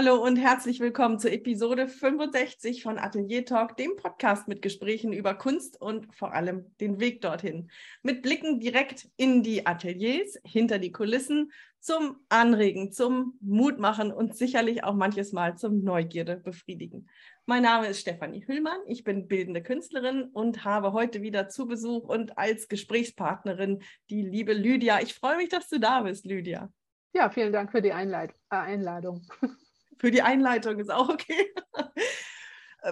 Hallo und herzlich willkommen zur Episode 65 von Atelier Talk, dem Podcast mit Gesprächen über Kunst und vor allem den Weg dorthin. Mit Blicken direkt in die Ateliers, hinter die Kulissen, zum Anregen, zum Mutmachen und sicherlich auch manches Mal zum Neugierde befriedigen. Mein Name ist Stefanie Hüllmann, ich bin bildende Künstlerin und habe heute wieder zu Besuch und als Gesprächspartnerin die liebe Lydia. Ich freue mich, dass du da bist, Lydia. Ja, vielen Dank für die Einleit äh, Einladung. Für die Einleitung ist auch okay.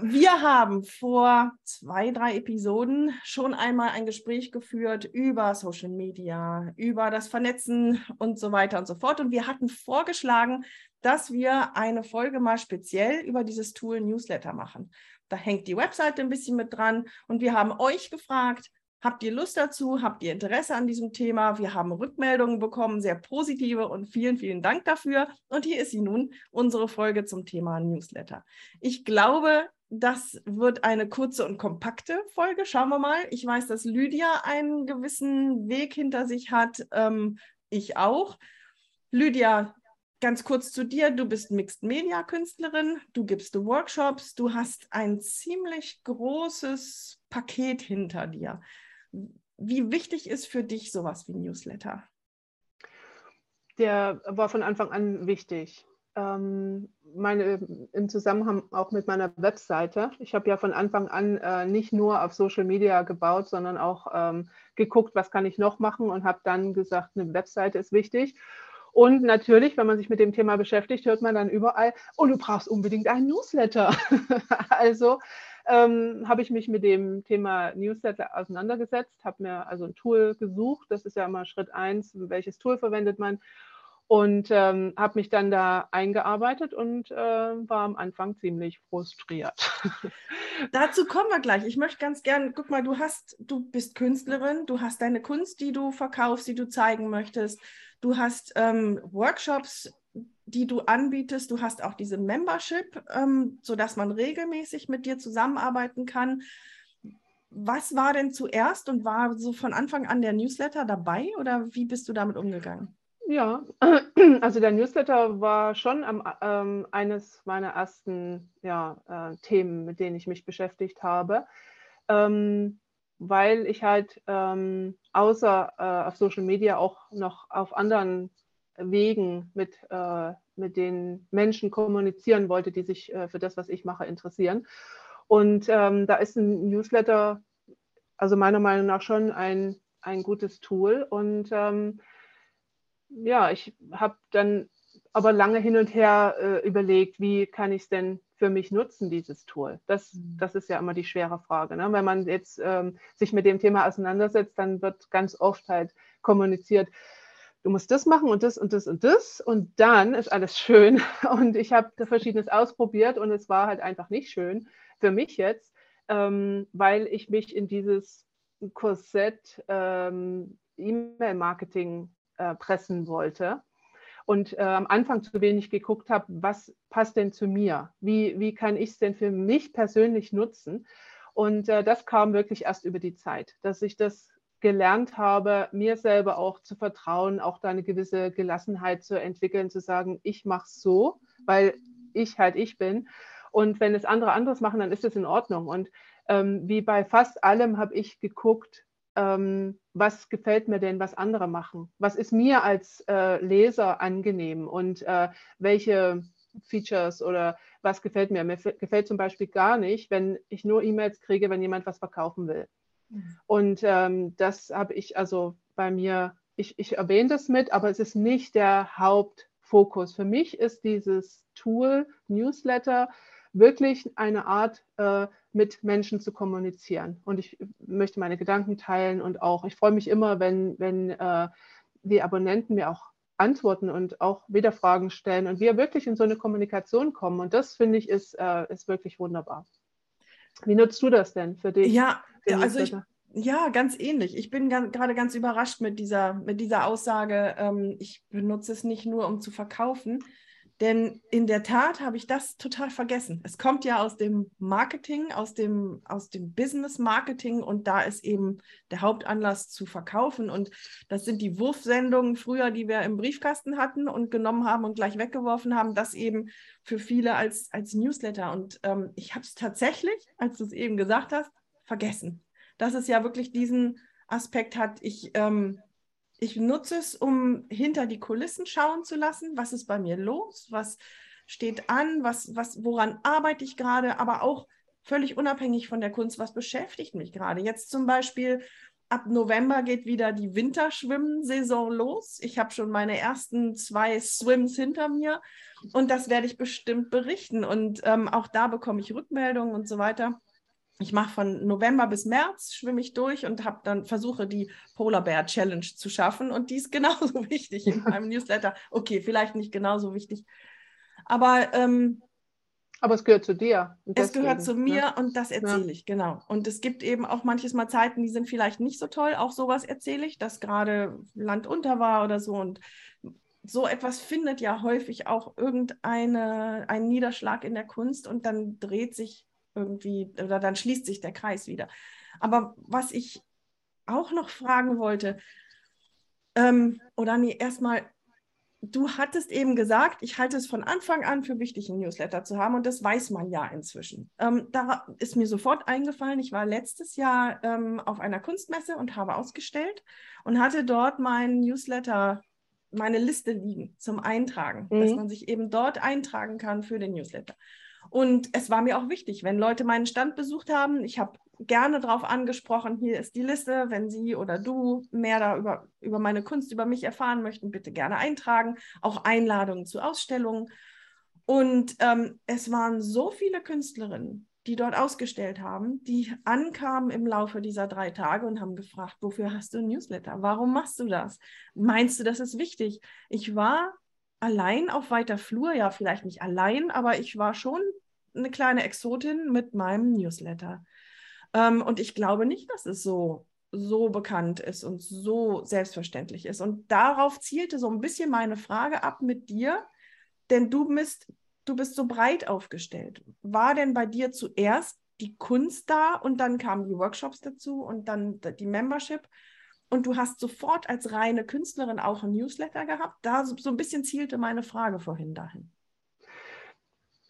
Wir haben vor zwei, drei Episoden schon einmal ein Gespräch geführt über Social Media, über das Vernetzen und so weiter und so fort. Und wir hatten vorgeschlagen, dass wir eine Folge mal speziell über dieses Tool Newsletter machen. Da hängt die Webseite ein bisschen mit dran und wir haben euch gefragt, Habt ihr Lust dazu? Habt ihr Interesse an diesem Thema? Wir haben Rückmeldungen bekommen, sehr positive und vielen, vielen Dank dafür. Und hier ist sie nun, unsere Folge zum Thema Newsletter. Ich glaube, das wird eine kurze und kompakte Folge. Schauen wir mal. Ich weiß, dass Lydia einen gewissen Weg hinter sich hat. Ähm, ich auch. Lydia, ganz kurz zu dir. Du bist Mixed Media Künstlerin. Du gibst Workshops. Du hast ein ziemlich großes Paket hinter dir. Wie wichtig ist für dich sowas wie Newsletter? Der war von Anfang an wichtig. Ähm, meine, Im Zusammenhang auch mit meiner Webseite. Ich habe ja von Anfang an äh, nicht nur auf Social Media gebaut, sondern auch ähm, geguckt, was kann ich noch machen und habe dann gesagt, eine Webseite ist wichtig. Und natürlich, wenn man sich mit dem Thema beschäftigt, hört man dann überall, oh, du brauchst unbedingt einen Newsletter. also ähm, habe ich mich mit dem Thema Newsletter auseinandergesetzt, habe mir also ein Tool gesucht. Das ist ja immer Schritt eins, welches Tool verwendet man. Und ähm, habe mich dann da eingearbeitet und äh, war am Anfang ziemlich frustriert. Dazu kommen wir gleich. Ich möchte ganz gern, guck mal, du hast, du bist Künstlerin, du hast deine Kunst, die du verkaufst, die du zeigen möchtest. Du hast ähm, Workshops, die du anbietest. Du hast auch diese Membership, ähm, sodass man regelmäßig mit dir zusammenarbeiten kann. Was war denn zuerst und war so von Anfang an der Newsletter dabei oder wie bist du damit umgegangen? Ja, also der Newsletter war schon am, ähm, eines meiner ersten ja, äh, Themen, mit denen ich mich beschäftigt habe, ähm, weil ich halt ähm, außer äh, auf Social Media auch noch auf anderen Wegen mit, äh, mit den Menschen kommunizieren wollte, die sich äh, für das, was ich mache, interessieren. Und ähm, da ist ein Newsletter, also meiner Meinung nach schon ein, ein gutes Tool. Und ähm, ja, ich habe dann aber lange hin und her äh, überlegt, wie kann ich es denn für mich nutzen, dieses Tool? Das, mhm. das ist ja immer die schwere Frage. Ne? Wenn man jetzt ähm, sich mit dem Thema auseinandersetzt, dann wird ganz oft halt kommuniziert, du musst das machen und das und das und das und dann ist alles schön. Und ich habe verschiedenes ausprobiert und es war halt einfach nicht schön für mich jetzt, ähm, weil ich mich in dieses Korsett ähm, E-Mail-Marketing äh, pressen wollte und äh, am Anfang zu wenig geguckt habe, was passt denn zu mir? Wie, wie kann ich es denn für mich persönlich nutzen? Und äh, das kam wirklich erst über die Zeit, dass ich das gelernt habe, mir selber auch zu vertrauen, auch da eine gewisse Gelassenheit zu entwickeln, zu sagen, ich mache es so, weil ich halt ich bin. Und wenn es andere anderes machen, dann ist es in Ordnung. Und ähm, wie bei fast allem habe ich geguckt, ähm, was gefällt mir denn, was andere machen? Was ist mir als äh, Leser angenehm und äh, welche Features oder was gefällt mir? Mir gefällt zum Beispiel gar nicht, wenn ich nur E-Mails kriege, wenn jemand was verkaufen will. Mhm. Und ähm, das habe ich also bei mir, ich, ich erwähne das mit, aber es ist nicht der Hauptfokus. Für mich ist dieses Tool Newsletter wirklich eine Art, äh, mit Menschen zu kommunizieren. Und ich möchte meine Gedanken teilen und auch, ich freue mich immer, wenn, wenn äh, die Abonnenten mir auch antworten und auch wieder Fragen stellen und wir wirklich in so eine Kommunikation kommen. Und das finde ich ist, äh, ist wirklich wunderbar. Wie nutzt du das denn für dich? Ja, also ich, ja, ganz ähnlich. Ich bin gerade ganz überrascht mit dieser, mit dieser Aussage, ähm, ich benutze es nicht nur, um zu verkaufen. Denn in der Tat habe ich das total vergessen. Es kommt ja aus dem Marketing, aus dem, aus dem Business Marketing und da ist eben der Hauptanlass zu verkaufen. Und das sind die Wurfsendungen früher, die wir im Briefkasten hatten und genommen haben und gleich weggeworfen haben. Das eben für viele als, als Newsletter. Und ähm, ich habe es tatsächlich, als du es eben gesagt hast, vergessen. Dass es ja wirklich diesen Aspekt hat. Ich ähm, ich nutze es, um hinter die Kulissen schauen zu lassen, was ist bei mir los, was steht an, was, was, woran arbeite ich gerade, aber auch völlig unabhängig von der Kunst, was beschäftigt mich gerade. Jetzt zum Beispiel ab November geht wieder die Winterschwimmsaison los. Ich habe schon meine ersten zwei Swims hinter mir und das werde ich bestimmt berichten. Und ähm, auch da bekomme ich Rückmeldungen und so weiter ich mache von November bis März, schwimme ich durch und habe dann versuche die Polar Bear Challenge zu schaffen. Und die ist genauso wichtig in meinem Newsletter. Okay, vielleicht nicht genauso wichtig. Aber, ähm, aber es gehört zu dir. Es gehört zu mir ne? und das erzähle ja. ich, genau. Und es gibt eben auch manches Mal Zeiten, die sind vielleicht nicht so toll. Auch sowas erzähle ich, dass gerade Land unter war oder so. Und so etwas findet ja häufig auch irgendeinen Niederschlag in der Kunst und dann dreht sich irgendwie, oder dann schließt sich der Kreis wieder. Aber was ich auch noch fragen wollte, ähm, oder nee, erstmal, du hattest eben gesagt, ich halte es von Anfang an für wichtig, einen Newsletter zu haben und das weiß man ja inzwischen. Ähm, da ist mir sofort eingefallen, ich war letztes Jahr ähm, auf einer Kunstmesse und habe ausgestellt und hatte dort meinen Newsletter, meine Liste liegen zum Eintragen, mhm. dass man sich eben dort eintragen kann für den Newsletter. Und es war mir auch wichtig, wenn Leute meinen Stand besucht haben, ich habe gerne darauf angesprochen, hier ist die Liste, wenn Sie oder du mehr darüber über meine Kunst, über mich erfahren möchten, bitte gerne eintragen, auch Einladungen zu Ausstellungen. Und ähm, es waren so viele Künstlerinnen, die dort ausgestellt haben, die ankamen im Laufe dieser drei Tage und haben gefragt, wofür hast du ein Newsletter? Warum machst du das? Meinst du, das ist wichtig? Ich war allein auf weiter Flur, ja, vielleicht nicht allein, aber ich war schon eine kleine Exotin mit meinem Newsletter. Ähm, und ich glaube nicht, dass es so, so bekannt ist und so selbstverständlich ist. Und darauf zielte so ein bisschen meine Frage ab mit dir, denn du bist, du bist so breit aufgestellt. War denn bei dir zuerst die Kunst da und dann kamen die Workshops dazu und dann die Membership? Und du hast sofort als reine Künstlerin auch ein Newsletter gehabt. Da so, ein bisschen zielte meine Frage vorhin dahin.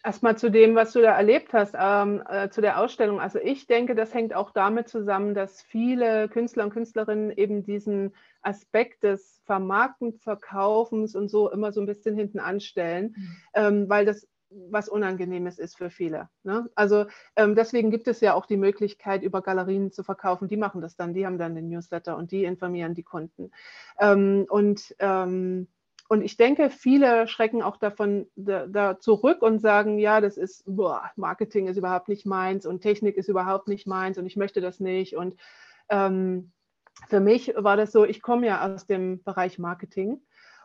Erstmal zu dem, was du da erlebt hast, ähm, äh, zu der Ausstellung. Also ich denke, das hängt auch damit zusammen, dass viele Künstler und Künstlerinnen eben diesen Aspekt des Vermarktens, Verkaufens und so immer so ein bisschen hinten anstellen, mhm. ähm, weil das was Unangenehmes ist für viele. Ne? Also ähm, deswegen gibt es ja auch die Möglichkeit, über Galerien zu verkaufen. Die machen das dann, die haben dann den Newsletter und die informieren die Kunden. Ähm, und, ähm, und ich denke, viele schrecken auch davon da, da, zurück und sagen, ja, das ist, boah, Marketing ist überhaupt nicht meins und Technik ist überhaupt nicht meins und ich möchte das nicht. Und ähm, für mich war das so, ich komme ja aus dem Bereich Marketing.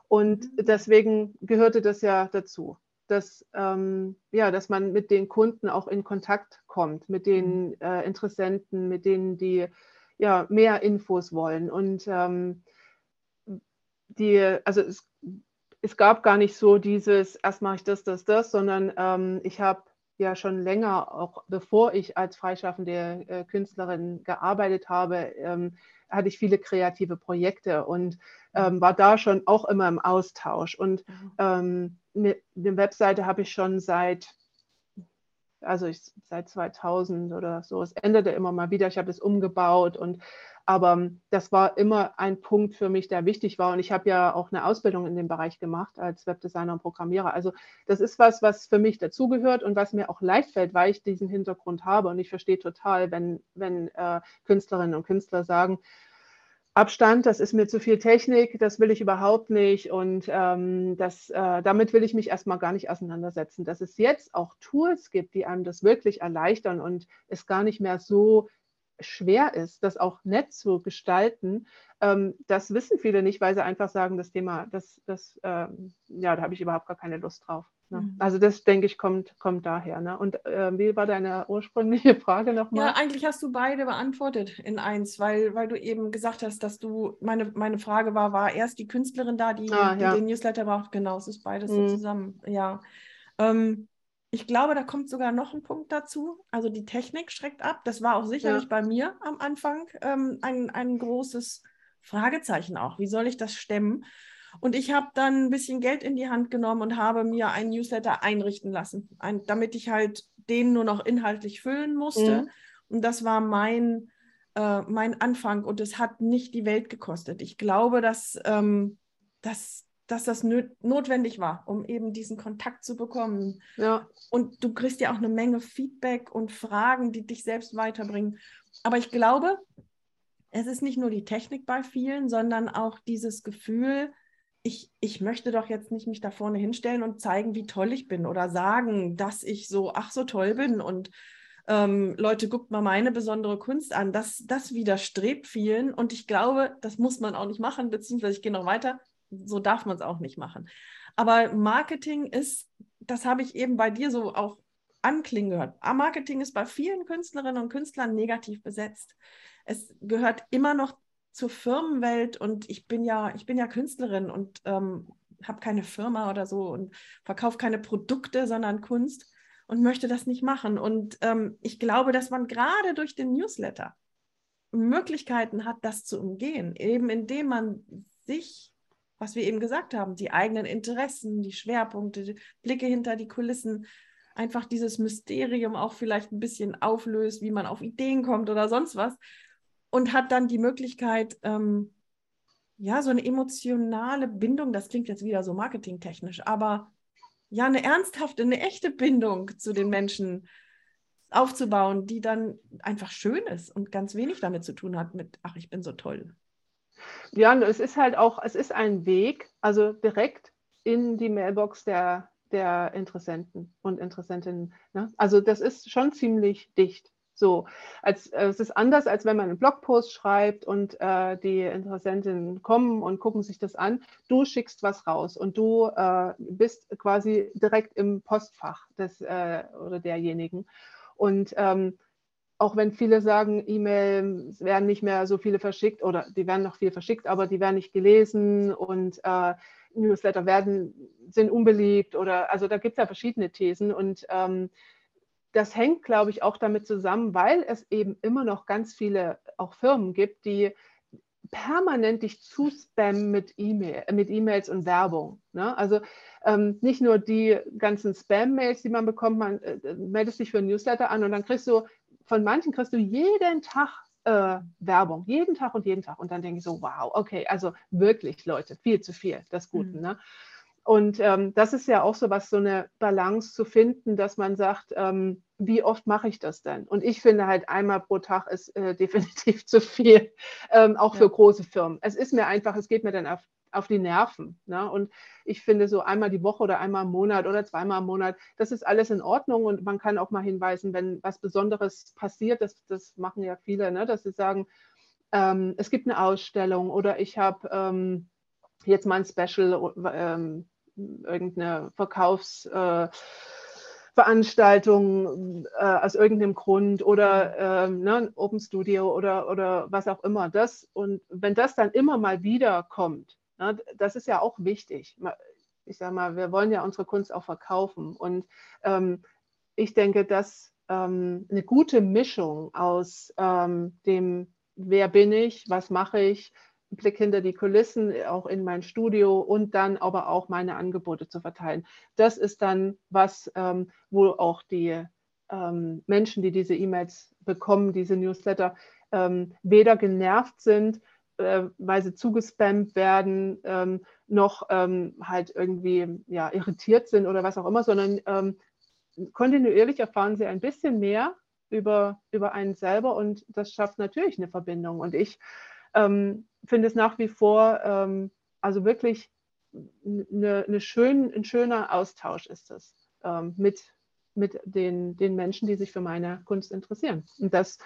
Und mhm. deswegen gehörte das ja dazu dass, ähm, ja, dass man mit den Kunden auch in Kontakt kommt, mit den mhm. äh, Interessenten, mit denen, die ja, mehr Infos wollen. Und ähm, die, also es, es gab gar nicht so dieses, erst mache ich das, das, das, sondern ähm, ich habe ja schon länger, auch bevor ich als freischaffende äh, Künstlerin gearbeitet habe, ähm, hatte ich viele kreative Projekte und ähm, war da schon auch immer im Austausch. Und mhm. ähm, eine, eine Webseite habe ich schon seit, also ich, seit 2000 oder so. Es änderte immer mal wieder. Ich habe es umgebaut und aber das war immer ein Punkt für mich, der wichtig war. Und ich habe ja auch eine Ausbildung in dem Bereich gemacht als Webdesigner und Programmierer. Also das ist was, was für mich dazugehört und was mir auch leicht fällt, weil ich diesen Hintergrund habe. Und ich verstehe total, wenn, wenn äh, Künstlerinnen und Künstler sagen, Abstand, das ist mir zu viel Technik, das will ich überhaupt nicht und ähm, das, äh, damit will ich mich erstmal gar nicht auseinandersetzen. Dass es jetzt auch Tools gibt, die einem das wirklich erleichtern und es gar nicht mehr so schwer ist, das auch nett zu gestalten, ähm, das wissen viele nicht, weil sie einfach sagen, das Thema, das, das, ähm, ja, da habe ich überhaupt gar keine Lust drauf. Ne? Mhm. Also das, denke ich, kommt, kommt daher. Ne? Und äh, wie war deine ursprüngliche Frage nochmal? Ja, eigentlich hast du beide beantwortet in eins, weil, weil du eben gesagt hast, dass du, meine, meine Frage war, war erst die Künstlerin da, die, ah, ja. die den Newsletter braucht? Genau, es ist beides mhm. so zusammen. Ja. Ähm, ich glaube, da kommt sogar noch ein Punkt dazu. Also die Technik schreckt ab. Das war auch sicherlich ja. bei mir am Anfang ähm, ein, ein großes Fragezeichen auch. Wie soll ich das stemmen? Und ich habe dann ein bisschen Geld in die Hand genommen und habe mir einen Newsletter einrichten lassen, ein, damit ich halt den nur noch inhaltlich füllen musste. Mhm. Und das war mein, äh, mein Anfang und es hat nicht die Welt gekostet. Ich glaube, dass, ähm, dass, dass das notwendig war, um eben diesen Kontakt zu bekommen. Ja. Und du kriegst ja auch eine Menge Feedback und Fragen, die dich selbst weiterbringen. Aber ich glaube, es ist nicht nur die Technik bei vielen, sondern auch dieses Gefühl, ich, ich möchte doch jetzt nicht mich da vorne hinstellen und zeigen, wie toll ich bin oder sagen, dass ich so, ach so toll bin und ähm, Leute, guckt mal meine besondere Kunst an. Das, das widerstrebt vielen und ich glaube, das muss man auch nicht machen, beziehungsweise ich gehe noch weiter, so darf man es auch nicht machen. Aber Marketing ist, das habe ich eben bei dir so auch anklingen gehört. Marketing ist bei vielen Künstlerinnen und Künstlern negativ besetzt. Es gehört immer noch zur Firmenwelt und ich bin ja, ich bin ja Künstlerin und ähm, habe keine Firma oder so und verkaufe keine Produkte, sondern Kunst und möchte das nicht machen. Und ähm, ich glaube, dass man gerade durch den Newsletter Möglichkeiten hat, das zu umgehen, eben indem man sich, was wir eben gesagt haben, die eigenen Interessen, die Schwerpunkte, die Blicke hinter die Kulissen, einfach dieses Mysterium auch vielleicht ein bisschen auflöst, wie man auf Ideen kommt oder sonst was und hat dann die Möglichkeit, ähm, ja, so eine emotionale Bindung, das klingt jetzt wieder so marketingtechnisch, aber ja, eine ernsthafte, eine echte Bindung zu den Menschen aufzubauen, die dann einfach schön ist und ganz wenig damit zu tun hat mit, ach, ich bin so toll. Ja, es ist halt auch, es ist ein Weg, also direkt in die Mailbox der, der Interessenten und Interessentinnen. Ne? Also das ist schon ziemlich dicht. So, als, äh, es ist anders, als wenn man einen Blogpost schreibt und äh, die Interessentinnen kommen und gucken sich das an. Du schickst was raus und du äh, bist quasi direkt im Postfach des äh, oder derjenigen. Und ähm, auch wenn viele sagen, E-Mails werden nicht mehr so viele verschickt oder die werden noch viel verschickt, aber die werden nicht gelesen und äh, Newsletter werden, sind unbeliebt oder also da gibt es ja verschiedene Thesen und ähm, das hängt, glaube ich, auch damit zusammen, weil es eben immer noch ganz viele auch Firmen gibt, die permanent dich zuspammen mit E-Mail, mit E-Mails und Werbung. Ne? Also ähm, nicht nur die ganzen Spam-Mails, die man bekommt, man äh, meldest dich für ein Newsletter an und dann kriegst du, von manchen kriegst du jeden Tag äh, Werbung, jeden Tag und jeden Tag. Und dann denke ich so, wow, okay, also wirklich, Leute, viel zu viel des Guten. Mhm. Ne? Und ähm, das ist ja auch so was, so eine Balance zu finden, dass man sagt, ähm, wie oft mache ich das denn? Und ich finde halt einmal pro Tag ist äh, definitiv zu viel, ähm, auch ja. für große Firmen. Es ist mir einfach, es geht mir dann auf, auf die Nerven. Ne? Und ich finde so einmal die Woche oder einmal im Monat oder zweimal im Monat, das ist alles in Ordnung und man kann auch mal hinweisen, wenn was Besonderes passiert, das, das machen ja viele, ne? dass sie sagen, ähm, es gibt eine Ausstellung oder ich habe ähm, jetzt mal ein Special, ähm, irgendeine Verkaufsveranstaltung äh, äh, aus irgendeinem Grund oder äh, ne, Open Studio oder, oder was auch immer. Das, und wenn das dann immer mal wieder kommt, ne, das ist ja auch wichtig. Ich sage mal, wir wollen ja unsere Kunst auch verkaufen. Und ähm, ich denke, dass ähm, eine gute Mischung aus ähm, dem, wer bin ich, was mache ich, Blick hinter die Kulissen, auch in mein Studio und dann aber auch meine Angebote zu verteilen. Das ist dann was, ähm, wo auch die ähm, Menschen, die diese E-Mails bekommen, diese Newsletter, ähm, weder genervt sind, äh, weil sie zugespammt werden, ähm, noch ähm, halt irgendwie ja, irritiert sind oder was auch immer, sondern ähm, kontinuierlich erfahren sie ein bisschen mehr über, über einen selber und das schafft natürlich eine Verbindung. Und ich ähm, finde es nach wie vor, ähm, also wirklich eine, eine schön, ein schöner Austausch ist es ähm, mit, mit den, den Menschen, die sich für meine Kunst interessieren. Und das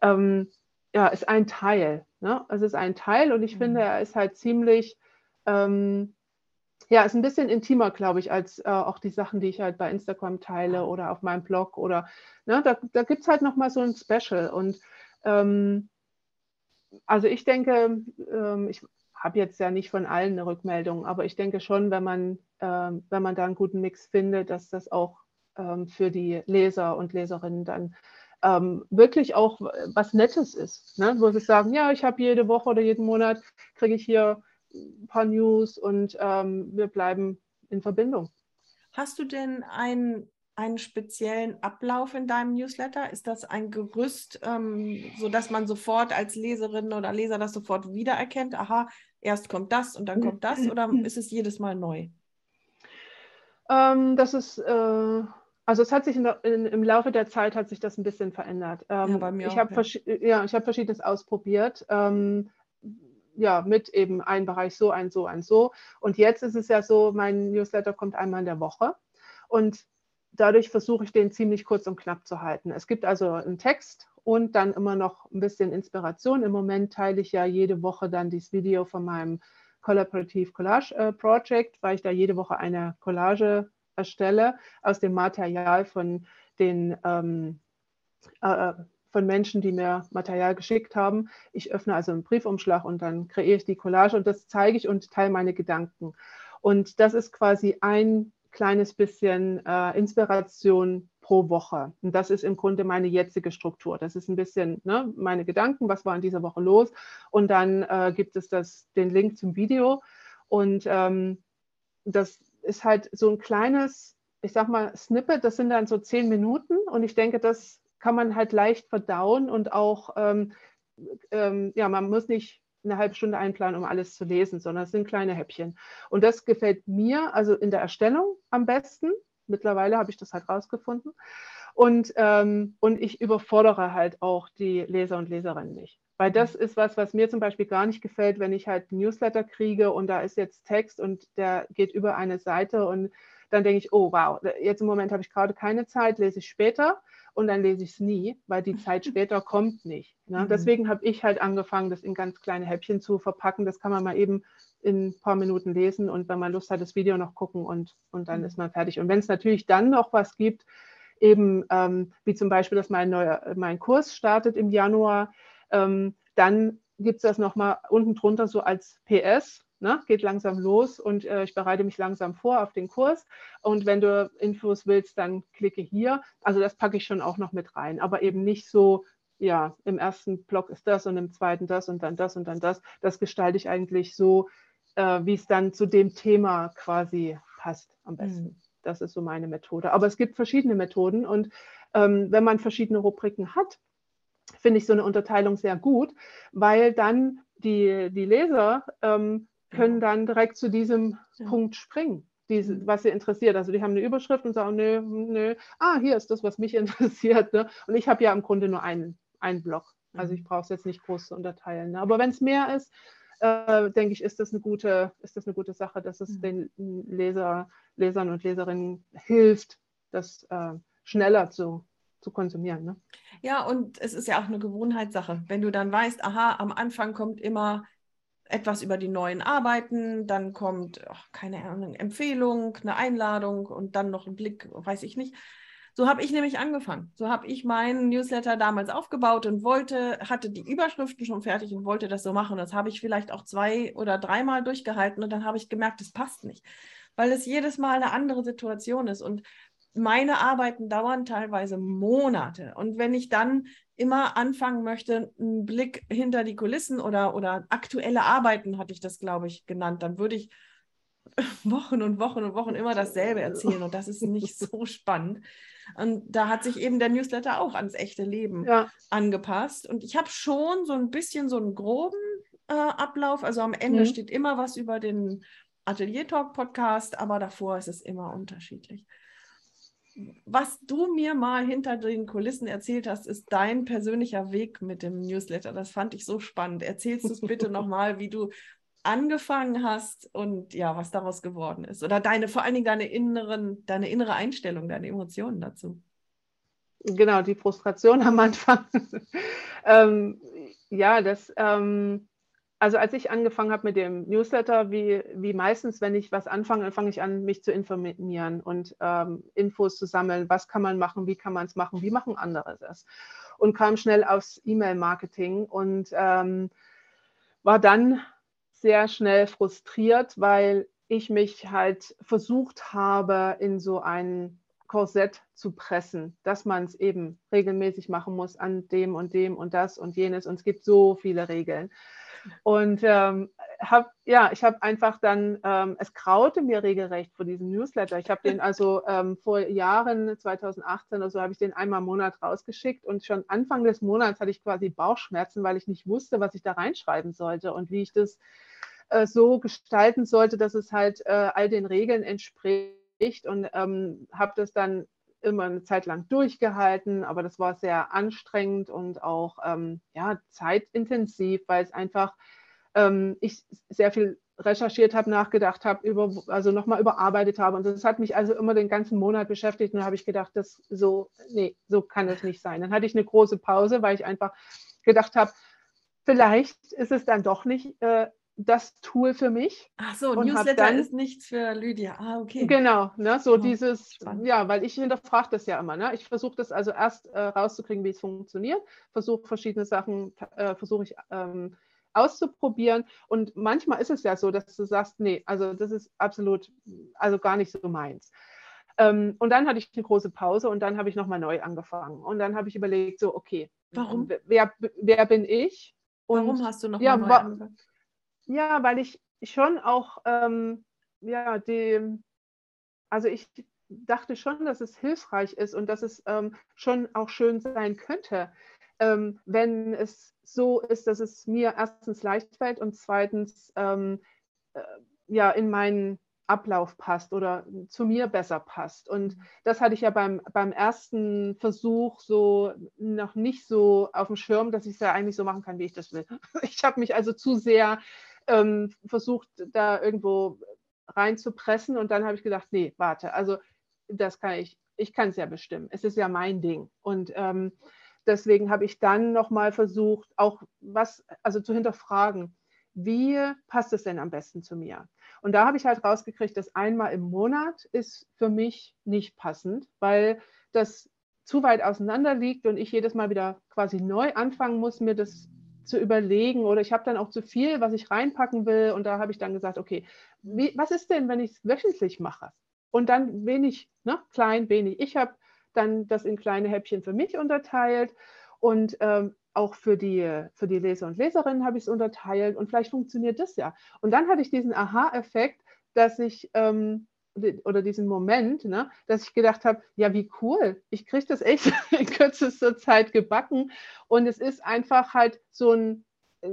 ähm, ja, ist ein Teil. Ne? Es ist ein Teil und ich mhm. finde, er ist halt ziemlich, ähm, ja, ist ein bisschen intimer, glaube ich, als äh, auch die Sachen, die ich halt bei Instagram teile oder auf meinem Blog oder ne, da, da gibt es halt nochmal so ein Special. Und ähm, also ich denke, ähm, ich habe jetzt ja nicht von allen eine Rückmeldung, aber ich denke schon, wenn man, ähm, wenn man da einen guten Mix findet, dass das auch ähm, für die Leser und Leserinnen dann ähm, wirklich auch was Nettes ist, ne? wo sie sagen, ja, ich habe jede Woche oder jeden Monat, kriege ich hier ein paar News und ähm, wir bleiben in Verbindung. Hast du denn ein einen speziellen Ablauf in deinem Newsletter? Ist das ein Gerüst, ähm, sodass man sofort als Leserin oder Leser das sofort wiedererkennt? Aha, erst kommt das und dann kommt das oder ist es jedes Mal neu? Ähm, das ist, äh, also es hat sich in, in, im Laufe der Zeit hat sich das ein bisschen verändert. Ähm, ja, bei mir ich habe ja. ja, hab Verschiedenes ausprobiert. Ähm, ja, mit eben ein Bereich so, ein so, ein so. Und jetzt ist es ja so, mein Newsletter kommt einmal in der Woche. Und dadurch versuche ich den ziemlich kurz und knapp zu halten. Es gibt also einen Text und dann immer noch ein bisschen Inspiration. Im Moment teile ich ja jede Woche dann dieses Video von meinem Collaborative Collage äh, Project, weil ich da jede Woche eine Collage erstelle aus dem Material von den ähm, äh, äh von Menschen, die mir Material geschickt haben. Ich öffne also einen Briefumschlag und dann kreiere ich die Collage und das zeige ich und teile meine Gedanken. Und das ist quasi ein kleines bisschen äh, Inspiration pro Woche. Und das ist im Grunde meine jetzige Struktur. Das ist ein bisschen ne, meine Gedanken, was war in dieser Woche los. Und dann äh, gibt es das, den Link zum Video. Und ähm, das ist halt so ein kleines, ich sag mal, Snippet, das sind dann so zehn Minuten. Und ich denke, das kann man halt leicht verdauen und auch, ähm, ähm, ja, man muss nicht eine halbe Stunde einplanen, um alles zu lesen, sondern es sind kleine Häppchen. Und das gefällt mir also in der Erstellung am besten. Mittlerweile habe ich das halt rausgefunden. Und, ähm, und ich überfordere halt auch die Leser und Leserinnen nicht. Weil das ist was, was mir zum Beispiel gar nicht gefällt, wenn ich halt Newsletter kriege und da ist jetzt Text und der geht über eine Seite und dann denke ich, oh wow, jetzt im Moment habe ich gerade keine Zeit, lese ich später und dann lese ich es nie, weil die Zeit später kommt nicht. Ne? Mhm. Deswegen habe ich halt angefangen, das in ganz kleine Häppchen zu verpacken. Das kann man mal eben in ein paar Minuten lesen und wenn man Lust hat, das Video noch gucken und, und dann mhm. ist man fertig. Und wenn es natürlich dann noch was gibt, eben ähm, wie zum Beispiel, dass mein, neuer, mein Kurs startet im Januar, ähm, dann gibt es das nochmal unten drunter so als PS Ne? Geht langsam los und äh, ich bereite mich langsam vor auf den Kurs. Und wenn du Infos willst, dann klicke hier. Also das packe ich schon auch noch mit rein, aber eben nicht so, ja, im ersten Block ist das und im zweiten das und dann das und dann das. Das gestalte ich eigentlich so, äh, wie es dann zu dem Thema quasi passt am besten. Mhm. Das ist so meine Methode. Aber es gibt verschiedene Methoden und ähm, wenn man verschiedene Rubriken hat, finde ich so eine Unterteilung sehr gut, weil dann die, die Leser ähm, können dann direkt zu diesem ja. Punkt springen, diese, mhm. was sie interessiert. Also die haben eine Überschrift und sagen, nö, nö, ah, hier ist das, was mich interessiert. Ne? Und ich habe ja im Grunde nur einen, einen Block. Also mhm. ich brauche es jetzt nicht groß zu unterteilen. Ne? Aber wenn es mehr ist, äh, denke ich, ist das eine gute, ist das eine gute Sache, dass es mhm. den Leser, Lesern und Leserinnen hilft, das äh, schneller zu, zu konsumieren. Ne? Ja, und es ist ja auch eine Gewohnheitssache. Wenn du dann weißt, aha, am Anfang kommt immer etwas über die neuen Arbeiten, dann kommt, ach, keine Ahnung, Empfehlung, eine Einladung und dann noch ein Blick, weiß ich nicht. So habe ich nämlich angefangen. So habe ich meinen Newsletter damals aufgebaut und wollte, hatte die Überschriften schon fertig und wollte das so machen. Das habe ich vielleicht auch zwei oder dreimal durchgehalten und dann habe ich gemerkt, das passt nicht, weil es jedes Mal eine andere Situation ist. Und meine Arbeiten dauern teilweise Monate. Und wenn ich dann immer anfangen möchte, einen Blick hinter die Kulissen oder, oder aktuelle Arbeiten, hatte ich das, glaube ich, genannt, dann würde ich Wochen und Wochen und Wochen immer dasselbe erzählen und das ist nicht so spannend. Und da hat sich eben der Newsletter auch ans echte Leben ja. angepasst. Und ich habe schon so ein bisschen so einen groben äh, Ablauf. Also am Ende mhm. steht immer was über den Atelier Talk Podcast, aber davor ist es immer unterschiedlich was du mir mal hinter den Kulissen erzählt hast, ist dein persönlicher Weg mit dem Newsletter. Das fand ich so spannend. Erzählst du es bitte nochmal, wie du angefangen hast und ja, was daraus geworden ist. Oder deine, vor allen Dingen deine inneren, deine innere Einstellung, deine Emotionen dazu. Genau, die Frustration am Anfang. ähm, ja, das, ähm, also als ich angefangen habe mit dem Newsletter, wie, wie meistens, wenn ich was anfange, fange ich an, mich zu informieren und ähm, Infos zu sammeln. Was kann man machen? Wie kann man es machen? Wie machen andere das? Und kam schnell aufs E-Mail-Marketing und ähm, war dann sehr schnell frustriert, weil ich mich halt versucht habe, in so ein Korsett zu pressen, dass man es eben regelmäßig machen muss an dem und dem und das und jenes. Und es gibt so viele Regeln. Und ähm, hab, ja, ich habe einfach dann, ähm, es kraute mir regelrecht vor diesem Newsletter. Ich habe den also ähm, vor Jahren, 2018 oder so, habe ich den einmal im Monat rausgeschickt und schon Anfang des Monats hatte ich quasi Bauchschmerzen, weil ich nicht wusste, was ich da reinschreiben sollte und wie ich das äh, so gestalten sollte, dass es halt äh, all den Regeln entspricht und ähm, habe das dann immer eine Zeit lang durchgehalten, aber das war sehr anstrengend und auch ähm, ja, zeitintensiv, weil es einfach ähm, ich sehr viel recherchiert habe, nachgedacht habe, über, also nochmal überarbeitet habe. Und das hat mich also immer den ganzen Monat beschäftigt. Und da habe ich gedacht, das so, nee, so kann es nicht sein. Dann hatte ich eine große Pause, weil ich einfach gedacht habe, vielleicht ist es dann doch nicht äh, das Tool für mich. Ach so, Newsletter dann, ist nichts für Lydia. Ah, okay. Genau, ne, so oh, dieses, spannend. ja, weil ich hinterfrage das ja immer. Ne? Ich versuche das also erst äh, rauszukriegen, wie es funktioniert, versuche verschiedene Sachen, äh, versuche ich ähm, auszuprobieren. Und manchmal ist es ja so, dass du sagst, nee, also das ist absolut, also gar nicht so meins. Ähm, und dann hatte ich eine große Pause und dann habe ich nochmal neu angefangen. Und dann habe ich überlegt, so, okay, warum? Wer, wer bin ich? Und, warum hast du nochmal ja, neu angefangen? Ja, weil ich schon auch, ähm, ja, die, also ich dachte schon, dass es hilfreich ist und dass es ähm, schon auch schön sein könnte, ähm, wenn es so ist, dass es mir erstens leicht fällt und zweitens ähm, äh, ja in meinen Ablauf passt oder zu mir besser passt. Und mhm. das hatte ich ja beim, beim ersten Versuch so noch nicht so auf dem Schirm, dass ich es ja eigentlich so machen kann, wie ich das will. Ich habe mich also zu sehr ähm, versucht, da irgendwo reinzupressen. Und dann habe ich gedacht, nee, warte, also das kann ich, ich kann es ja bestimmen. Es ist ja mein Ding. Und ähm, deswegen habe ich dann nochmal versucht, auch was, also zu hinterfragen, wie passt es denn am besten zu mir? Und da habe ich halt rausgekriegt, dass einmal im Monat ist für mich nicht passend, weil das zu weit auseinander liegt und ich jedes Mal wieder quasi neu anfangen muss, mir das zu überlegen oder ich habe dann auch zu viel, was ich reinpacken will und da habe ich dann gesagt, okay, wie, was ist denn, wenn ich es wöchentlich mache? Und dann wenig, ne, klein, wenig. Ich habe dann das in kleine Häppchen für mich unterteilt und ähm, auch für die, für die Leser und Leserinnen habe ich es unterteilt und vielleicht funktioniert das ja. Und dann hatte ich diesen Aha-Effekt, dass ich ähm, oder diesen Moment, ne, dass ich gedacht habe, ja, wie cool, ich kriege das echt in kürzester Zeit gebacken. Und es ist einfach halt so ein,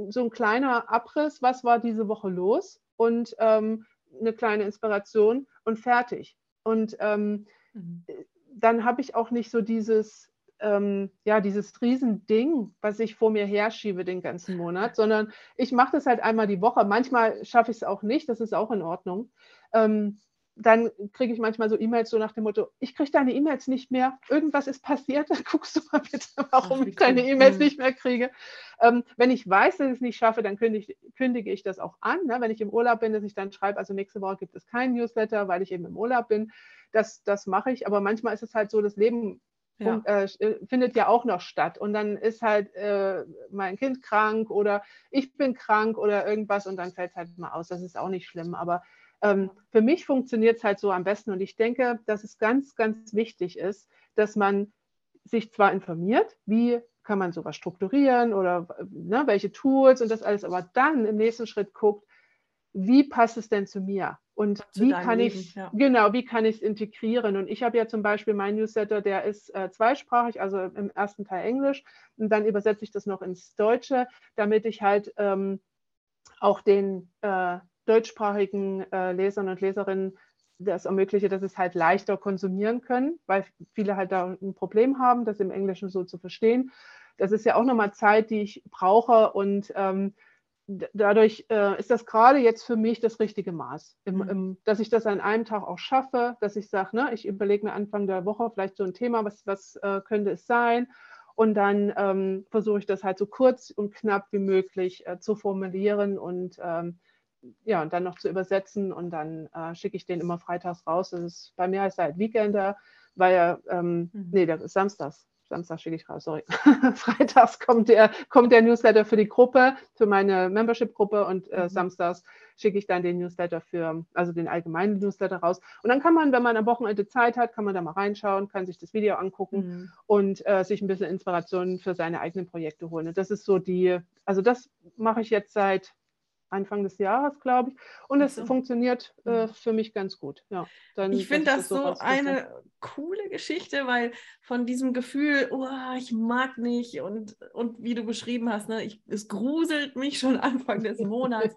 so ein kleiner Abriss, was war diese Woche los und ähm, eine kleine Inspiration und fertig. Und ähm, mhm. dann habe ich auch nicht so dieses, ähm, ja, dieses Riesending, was ich vor mir herschiebe den ganzen Monat, sondern ich mache das halt einmal die Woche. Manchmal schaffe ich es auch nicht, das ist auch in Ordnung. Ähm, dann kriege ich manchmal so E-Mails so nach dem Motto, ich kriege deine E-Mails nicht mehr, irgendwas ist passiert, dann guckst du mal bitte, warum Ach, ich deine E-Mails mhm. nicht mehr kriege. Ähm, wenn ich weiß, dass ich es nicht schaffe, dann kündige, kündige ich das auch an. Ne? Wenn ich im Urlaub bin, dass ich dann schreibe, also nächste Woche gibt es kein Newsletter, weil ich eben im Urlaub bin. Das, das mache ich, aber manchmal ist es halt so, das Leben ja. Äh, äh, findet ja auch noch statt. Und dann ist halt äh, mein Kind krank oder ich bin krank oder irgendwas und dann fällt es halt mal aus. Das ist auch nicht schlimm. Aber ähm, für mich funktioniert es halt so am besten und ich denke, dass es ganz, ganz wichtig ist, dass man sich zwar informiert, wie kann man sowas strukturieren oder ne, welche Tools und das alles, aber dann im nächsten Schritt guckt, wie passt es denn zu mir? Und zu wie kann ich ja. genau, wie kann ich es integrieren? Und ich habe ja zum Beispiel mein Newsletter, der ist äh, zweisprachig, also im ersten Teil Englisch, und dann übersetze ich das noch ins Deutsche, damit ich halt ähm, auch den äh, deutschsprachigen äh, Lesern und Leserinnen das ermögliche, dass es halt leichter konsumieren können, weil viele halt da ein Problem haben, das im Englischen so zu verstehen. Das ist ja auch nochmal Zeit, die ich brauche und ähm, dadurch äh, ist das gerade jetzt für mich das richtige Maß, im, mhm. im, dass ich das an einem Tag auch schaffe, dass ich sage, ne, ich überlege mir Anfang der Woche vielleicht so ein Thema, was, was äh, könnte es sein Und dann ähm, versuche ich das halt so kurz und knapp wie möglich äh, zu formulieren und ähm, ja, und dann noch zu übersetzen und dann äh, schicke ich den immer freitags raus. Das ist, bei mir heißt er halt Weekender, weil er, ähm, mhm. nee, das ist samstags. Samstag schicke ich raus, sorry. Freitags kommt der, kommt der Newsletter für die Gruppe, für meine Membership-Gruppe und äh, mhm. samstags schicke ich dann den Newsletter für, also den allgemeinen Newsletter raus. Und dann kann man, wenn man am Wochenende Zeit hat, kann man da mal reinschauen, kann sich das Video angucken mhm. und äh, sich ein bisschen Inspiration für seine eigenen Projekte holen. Und das ist so die, also das mache ich jetzt seit Anfang des Jahres, glaube ich. Und es so. funktioniert äh, mhm. für mich ganz gut. Ja, dann, ich finde das, das so eine coole Geschichte, weil von diesem Gefühl, oh, ich mag nicht und, und wie du beschrieben hast, ne, ich, es gruselt mich schon Anfang des Monats.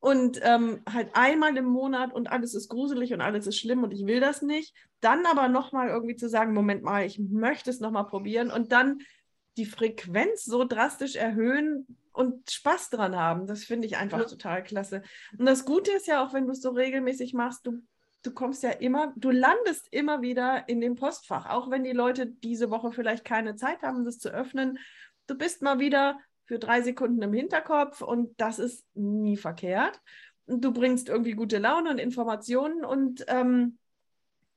und ähm, halt einmal im Monat und alles ist gruselig und alles ist schlimm und ich will das nicht. Dann aber nochmal irgendwie zu sagen, Moment mal, ich möchte es nochmal probieren und dann die Frequenz so drastisch erhöhen, und Spaß dran haben. Das finde ich einfach ja. total klasse. Und das Gute ist ja auch, wenn du es so regelmäßig machst, du, du kommst ja immer, du landest immer wieder in dem Postfach, auch wenn die Leute diese Woche vielleicht keine Zeit haben, das zu öffnen. Du bist mal wieder für drei Sekunden im Hinterkopf und das ist nie verkehrt. Du bringst irgendwie gute Laune und Informationen und ähm,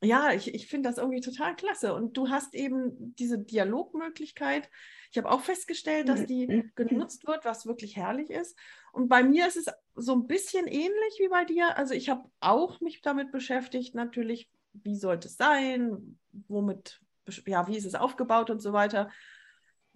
ja, ich, ich finde das irgendwie total klasse. Und du hast eben diese Dialogmöglichkeit. Ich habe auch festgestellt, dass die genutzt wird, was wirklich herrlich ist. Und bei mir ist es so ein bisschen ähnlich wie bei dir. Also ich habe auch mich damit beschäftigt, natürlich, wie sollte es sein, womit, ja, wie ist es aufgebaut und so weiter.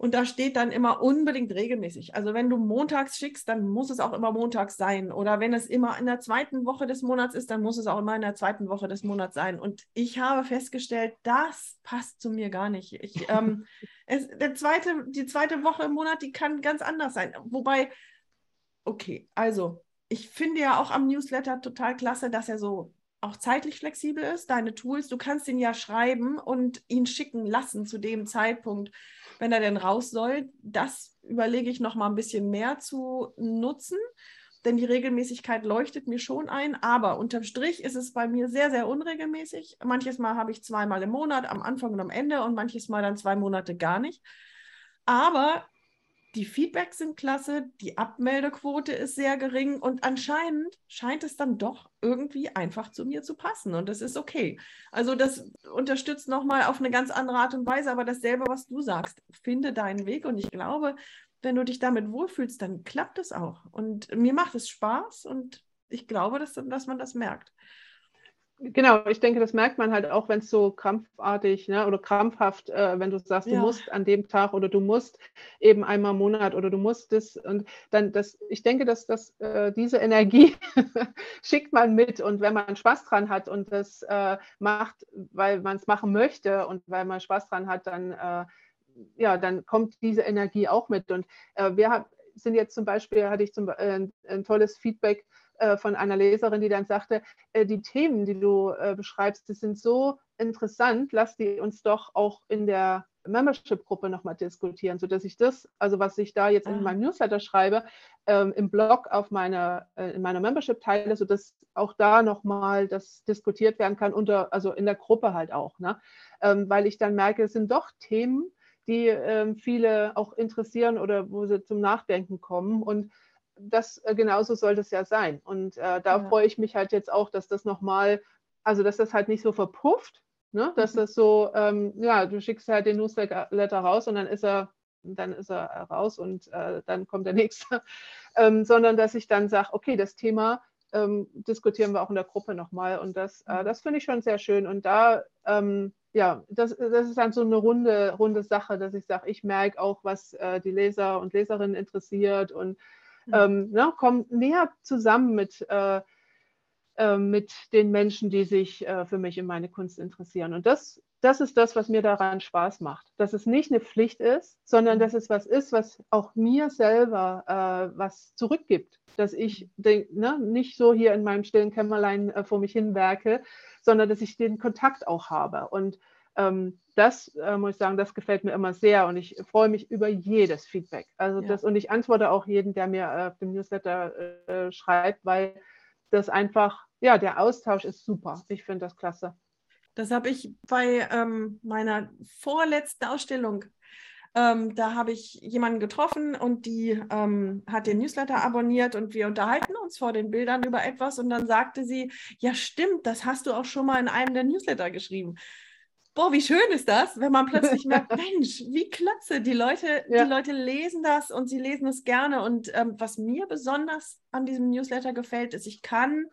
Und da steht dann immer unbedingt regelmäßig. Also wenn du montags schickst, dann muss es auch immer montags sein. Oder wenn es immer in der zweiten Woche des Monats ist, dann muss es auch immer in der zweiten Woche des Monats sein. Und ich habe festgestellt, das passt zu mir gar nicht. Ich, ähm, es, der zweite, die zweite Woche im Monat, die kann ganz anders sein. Wobei, okay, also ich finde ja auch am Newsletter total klasse, dass er so auch zeitlich flexibel ist, deine Tools. Du kannst ihn ja schreiben und ihn schicken lassen zu dem Zeitpunkt wenn er denn raus soll. Das überlege ich noch mal ein bisschen mehr zu nutzen, denn die Regelmäßigkeit leuchtet mir schon ein. Aber unterm Strich ist es bei mir sehr, sehr unregelmäßig. Manches Mal habe ich zweimal im Monat, am Anfang und am Ende und manches Mal dann zwei Monate gar nicht. Aber die Feedbacks sind klasse, die Abmeldequote ist sehr gering und anscheinend scheint es dann doch irgendwie einfach zu mir zu passen und das ist okay. Also das unterstützt nochmal auf eine ganz andere Art und Weise, aber dasselbe, was du sagst, finde deinen Weg und ich glaube, wenn du dich damit wohlfühlst, dann klappt es auch und mir macht es Spaß und ich glaube, dass, dass man das merkt. Genau, ich denke, das merkt man halt auch, wenn es so krampfartig ne, oder krampfhaft, äh, wenn du sagst, ja. du musst an dem Tag oder du musst eben einmal im Monat oder du musst das und dann das, ich denke, dass das äh, diese Energie schickt man mit und wenn man Spaß dran hat und das äh, macht, weil man es machen möchte und weil man Spaß dran hat, dann äh, ja, dann kommt diese Energie auch mit und äh, wir sind jetzt zum Beispiel, hatte ich zum, äh, ein tolles Feedback von einer Leserin, die dann sagte, äh, die Themen, die du äh, beschreibst, die sind so interessant, lass die uns doch auch in der Membership-Gruppe nochmal diskutieren, sodass ich das, also was ich da jetzt in ah. meinem Newsletter schreibe, ähm, im Blog auf meiner, äh, in meiner Membership teile, sodass auch da nochmal das diskutiert werden kann, unter, also in der Gruppe halt auch. Ne? Ähm, weil ich dann merke, es sind doch Themen, die ähm, viele auch interessieren oder wo sie zum Nachdenken kommen. Und das äh, genauso soll das ja sein. Und äh, da ja. freue ich mich halt jetzt auch, dass das nochmal, also dass das halt nicht so verpufft, ne? dass mhm. das so, ähm, ja, du schickst halt den Newsletter raus und dann ist er, dann ist er raus und äh, dann kommt der nächste, ähm, sondern dass ich dann sage, okay, das Thema ähm, diskutieren wir auch in der Gruppe nochmal und das, äh, mhm. das finde ich schon sehr schön und da ähm, ja, das, das ist dann so eine runde, runde Sache, dass ich sage, ich merke auch, was äh, die Leser und Leserinnen interessiert und Mhm. ähm, ne, kommen näher zusammen mit, äh, äh, mit den Menschen, die sich äh, für mich in meine Kunst interessieren. Und das, das ist das, was mir daran Spaß macht. Dass es nicht eine Pflicht ist, sondern mhm. dass es was ist, was auch mir selber äh, was zurückgibt. Dass ich denk, ne, nicht so hier in meinem stillen Kämmerlein äh, vor mich hinwerke, sondern dass ich den Kontakt auch habe. Und ähm, das äh, muss ich sagen, das gefällt mir immer sehr und ich freue mich über jedes Feedback. Also ja. das und ich antworte auch jeden, der mir äh, auf dem Newsletter äh, schreibt, weil das einfach, ja, der Austausch ist super. Ich finde das klasse. Das habe ich bei ähm, meiner vorletzten Ausstellung Ähm, da habe ich jemanden getroffen und die ähm, hat den Newsletter abonniert und wir unterhalten uns vor den Bildern über etwas und dann sagte sie, ja stimmt, das hast du auch schon mal in einem der Newsletter geschrieben. Boah, wie schön ist das, wenn man plötzlich merkt, Mensch, wie klasse, die Leute, ja. die Leute lesen das und sie lesen es gerne. Und ähm, was mir besonders an diesem Newsletter gefällt, ist, ich kann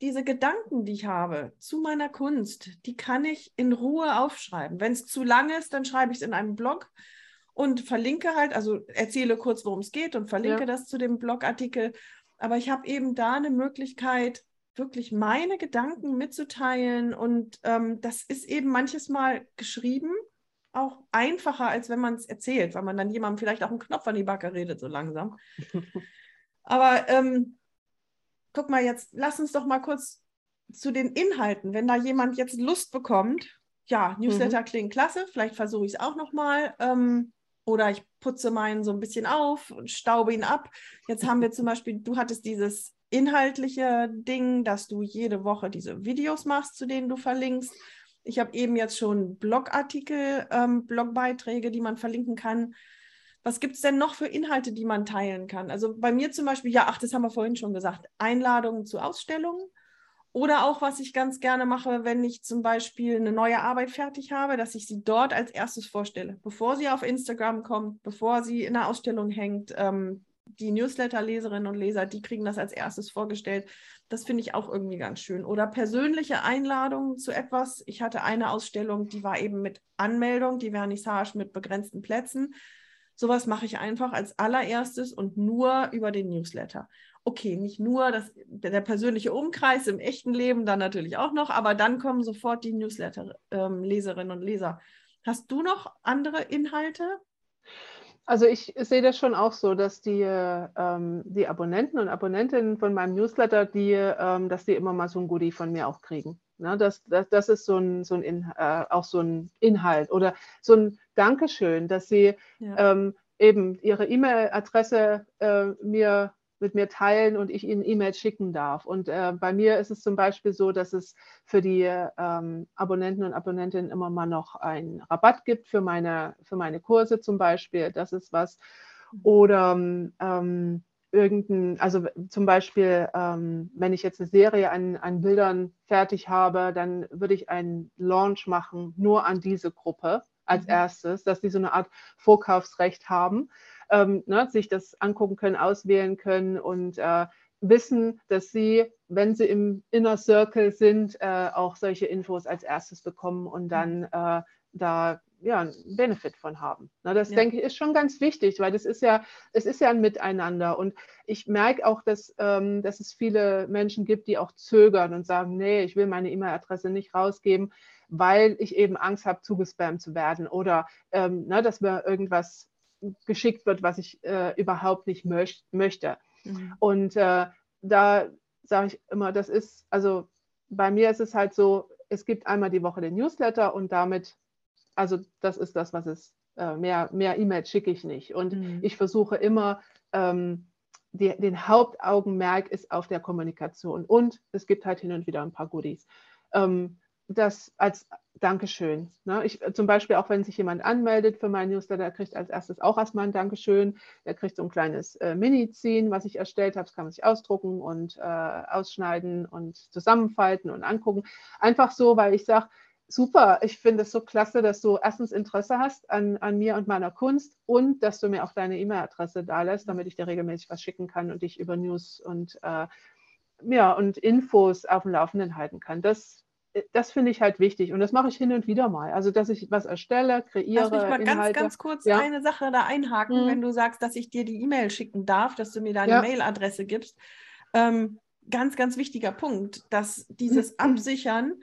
diese Gedanken, die ich habe zu meiner Kunst, die kann ich in Ruhe aufschreiben. Wenn es zu lang ist, dann schreibe ich es in einem Blog und verlinke halt, also erzähle kurz, worum es geht und verlinke ja. das zu dem Blogartikel. Aber ich habe eben da eine Möglichkeit, wirklich meine Gedanken mitzuteilen. Und ähm, das ist eben manches Mal geschrieben auch einfacher, als wenn man es erzählt, weil man dann jemandem vielleicht auch einen Knopf an die Backe redet, so langsam. Aber ähm, guck mal, jetzt lass uns doch mal kurz zu den Inhalten. Wenn da jemand jetzt Lust bekommt, ja, Newsletter mhm. klingt klasse, vielleicht versuche ich es auch nochmal. Ähm, oder ich putze meinen so ein bisschen auf und staube ihn ab. Jetzt haben wir zum Beispiel, du hattest dieses inhaltliche Ding, dass du jede Woche diese Videos machst, zu denen du verlinkst. Ich habe eben jetzt schon Blogartikel, ähm, Blogbeiträge, die man verlinken kann. Was gibt es denn noch für Inhalte, die man teilen kann? Also bei mir zum Beispiel, ja, ach, das haben wir vorhin schon gesagt, Einladungen zu Ausstellungen oder auch, was ich ganz gerne mache, wenn ich zum Beispiel eine neue Arbeit fertig habe, dass ich sie dort als erstes vorstelle, bevor sie auf Instagram kommt, bevor sie in der Ausstellung hängt. Ähm, die Newsletter-Leserinnen und Leser, die kriegen das als erstes vorgestellt. Das finde ich auch irgendwie ganz schön. Oder persönliche Einladungen zu etwas. Ich hatte eine Ausstellung, die war eben mit Anmeldung, die Vernissage mit begrenzten Plätzen. Sowas mache ich einfach als allererstes und nur über den Newsletter okay, nicht nur das, der persönliche Umkreis im echten Leben, dann natürlich auch noch, aber dann kommen sofort die Newsletter-Leserinnen ähm, und Leser. Hast du noch andere Inhalte? Also ich sehe das schon auch so, dass die, ähm, die Abonnenten und Abonnentinnen von meinem Newsletter, die, ähm, dass die immer mal so ein Goodie von mir auch kriegen. Ne, das, das, das ist so ein, so ein In, äh, auch so ein Inhalt oder so ein Dankeschön, dass sie ja. ähm, eben ihre E-Mail-Adresse äh, mir mit mir teilen und ich ihnen E-Mails schicken darf. Und äh, bei mir ist es zum Beispiel so, dass es für die ähm, Abonnenten und Abonnentinnen immer mal noch einen Rabatt gibt für meine, für meine Kurse zum Beispiel. Das ist was. Oder ähm, irgendein, also zum Beispiel, ähm, wenn ich jetzt eine Serie an, an Bildern fertig habe, dann würde ich einen Launch machen, nur an diese Gruppe als mhm. erstes, dass die so eine Art Vorkaufsrecht haben ähm, ne, sich das angucken können, auswählen können und äh, wissen, dass sie, wenn sie im Inner Circle sind, äh, auch solche Infos als erstes bekommen und dann mhm. äh, da ja, einen Benefit von haben. Na, das ja. denke ich ist schon ganz wichtig, weil das ist ja, es ist ja ein Miteinander. Und ich merke auch, dass, ähm, dass es viele Menschen gibt, die auch zögern und sagen, nee, ich will meine E-Mail-Adresse nicht rausgeben, weil ich eben Angst habe, zugespammt zu werden oder ähm, na, dass mir irgendwas geschickt wird, was ich äh, überhaupt nicht möcht möchte. Mhm. Und äh, da sage ich immer, das ist, also bei mir ist es halt so, es gibt einmal die Woche den Newsletter und damit, also das ist das, was es, äh, mehr, mehr E-Mails schicke ich nicht. Und mhm. ich versuche immer, ähm, die, den Hauptaugenmerk ist auf der Kommunikation. Und es gibt halt hin und wieder ein paar Goodies. Ähm, das als Dankeschön. Ne? Ich, zum Beispiel auch, wenn sich jemand anmeldet für meinen Newsletter, kriegt als erstes auch erstmal ein Dankeschön. Der kriegt so ein kleines äh, Mini-Ziehen, was ich erstellt habe. Das kann man sich ausdrucken und äh, ausschneiden und zusammenfalten und angucken. Einfach so, weil ich sage, super, ich finde es so klasse, dass du erstens Interesse hast an, an mir und meiner Kunst und dass du mir auch deine E-Mail-Adresse da lässt, damit ich dir regelmäßig was schicken kann und dich über News und äh, ja, und Infos auf dem Laufenden halten kann. Das das finde ich halt wichtig und das mache ich hin und wieder mal. Also, dass ich was erstelle, kreiere. Lass mich mal Inhalte. ganz, ganz kurz ja. eine Sache da einhaken, mhm. wenn du sagst, dass ich dir die E-Mail schicken darf, dass du mir deine ja. Mailadresse gibst. Ähm, ganz, ganz wichtiger Punkt, dass dieses Absichern,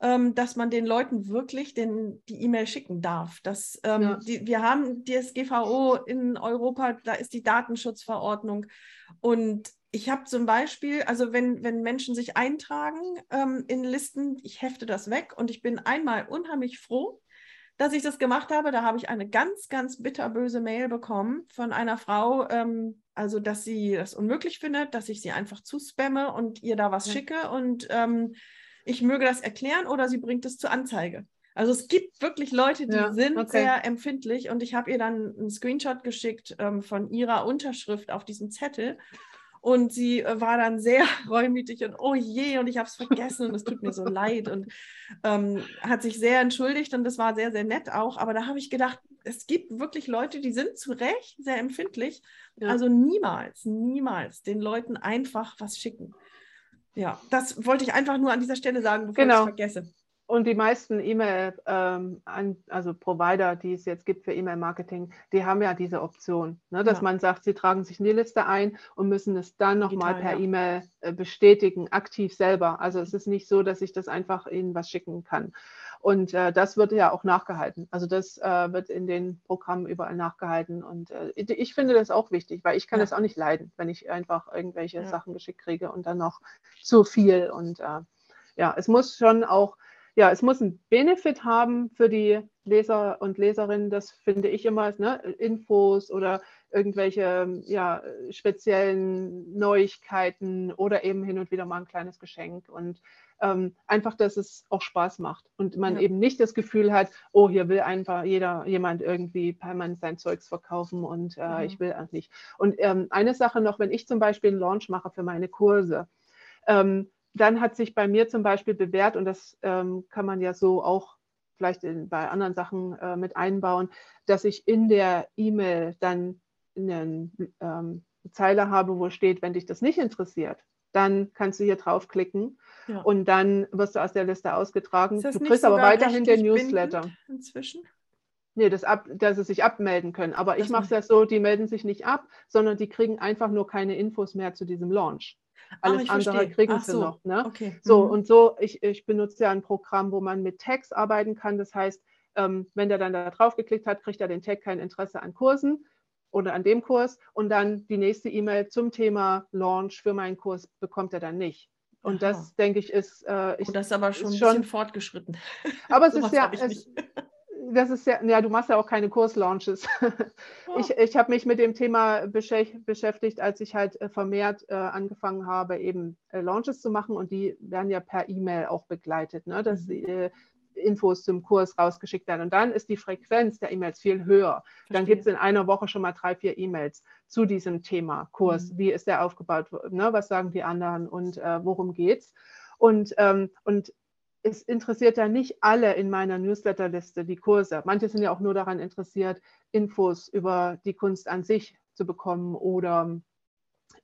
ähm, dass man den Leuten wirklich den, die E-Mail schicken darf. Das, ähm, ja. die, wir haben DSGVO in Europa, da ist die Datenschutzverordnung und ich habe zum Beispiel, also wenn, wenn Menschen sich eintragen ähm, in Listen, ich hefte das weg und ich bin einmal unheimlich froh, dass ich das gemacht habe. Da habe ich eine ganz, ganz bitterböse Mail bekommen von einer Frau, ähm, also dass sie das unmöglich findet, dass ich sie einfach zuspamme und ihr da was ja. schicke und ähm, ich möge das erklären oder sie bringt es zur Anzeige. Also es gibt wirklich Leute, die Ja, sind okay. sehr empfindlich und ich habe ihr dann einen Screenshot geschickt ähm, von ihrer Unterschrift auf diesem Zettel und sie äh, war dann sehr reumütig und oh je und ich habe es vergessen und es tut mir so leid und ähm, hat sich sehr entschuldigt und das war sehr, sehr nett auch. Aber da habe ich gedacht, es gibt wirklich Leute, die sind zu Recht sehr empfindlich. Ja. Also niemals, niemals den Leuten einfach was schicken. Ja, das wollte ich einfach nur an dieser Stelle sagen, bevor Genau. ich es vergesse. Und die meisten E-Mail, ähm, also Provider, die es jetzt gibt für E-Mail-Marketing, die haben ja diese Option, ne, dass Ja. man sagt, sie tragen sich in die Liste ein und müssen es dann nochmal per ja. E-Mail äh, bestätigen, aktiv selber. Also es ist nicht so, dass ich das einfach ihnen was schicken kann. Und äh, das wird ja auch nachgehalten. Also das äh, wird in den Programmen überall nachgehalten. Und äh, ich finde das auch wichtig, weil ich kann Ja. das auch nicht leiden, wenn ich einfach irgendwelche Ja. Sachen geschickt kriege und dann noch zu viel. Und äh, ja, es muss schon auch ja, es muss einen Benefit haben für die Leser und Leserinnen, das finde ich immer, ne? Infos oder irgendwelche ja, speziellen Neuigkeiten oder eben hin und wieder mal ein kleines Geschenk und ähm, einfach, dass es auch Spaß macht und man Ja. eben nicht das Gefühl hat, oh, hier will einfach jeder, jemand irgendwie permanent sein Zeugs verkaufen und äh, Mhm. ich will auch nicht. Und ähm, eine Sache noch, wenn ich zum Beispiel einen Launch mache für meine Kurse, ähm, dann hat sich bei mir zum Beispiel bewährt, und das ähm, kann man ja so auch vielleicht in, bei anderen Sachen äh, mit einbauen, dass ich in der E-Mail dann eine ähm, Zeile habe, wo steht, wenn dich das nicht interessiert, dann kannst du hier draufklicken Ja. und dann wirst du aus der Liste ausgetragen. Du kriegst aber weiterhin den Newsletter. Inzwischen? Nee, das ab, dass sie sich abmelden können. Aber ich Das mache es ja so, die melden sich nicht ab, sondern die kriegen einfach nur keine Infos mehr zu diesem Launch. Ah, Alles ich andere verstehe. kriegen Ach sie so, noch. Ne? Okay. So, Mhm. und so, ich, ich benutze ja ein Programm, wo man mit Tags arbeiten kann. Das heißt, ähm, wenn der dann da drauf geklickt hat, kriegt er den Tag kein Interesse an Kursen oder an dem Kurs und dann die nächste E-Mail zum Thema Launch für meinen Kurs bekommt er dann nicht. Und Aha. das, denke ich, ist, äh, ich, oh, das ist aber schon ist ein schon- bisschen fortgeschritten. aber es ist ja, es. Das ist ja, ja, du machst ja auch keine Kurslaunches. Ich, ich habe mich mit dem Thema beschäf- beschäftigt, als ich halt äh, vermehrt äh, angefangen habe, eben äh, Launches zu machen und die werden ja per E-Mail auch begleitet, ne? dass Mhm. die, äh, Infos zum Kurs rausgeschickt werden. Und dann ist die Frequenz der E-Mails viel höher. Dann verstehe. gibt es in einer Woche schon mal drei, vier E-Mails zu diesem Thema Kurs. Mhm. Wie ist der aufgebaut? Ne? Was sagen die anderen und äh, worum geht's? Und, ähm, und es interessiert ja nicht alle in meiner Newsletterliste die Kurse. Manche sind ja auch nur daran interessiert, Infos über die Kunst an sich zu bekommen oder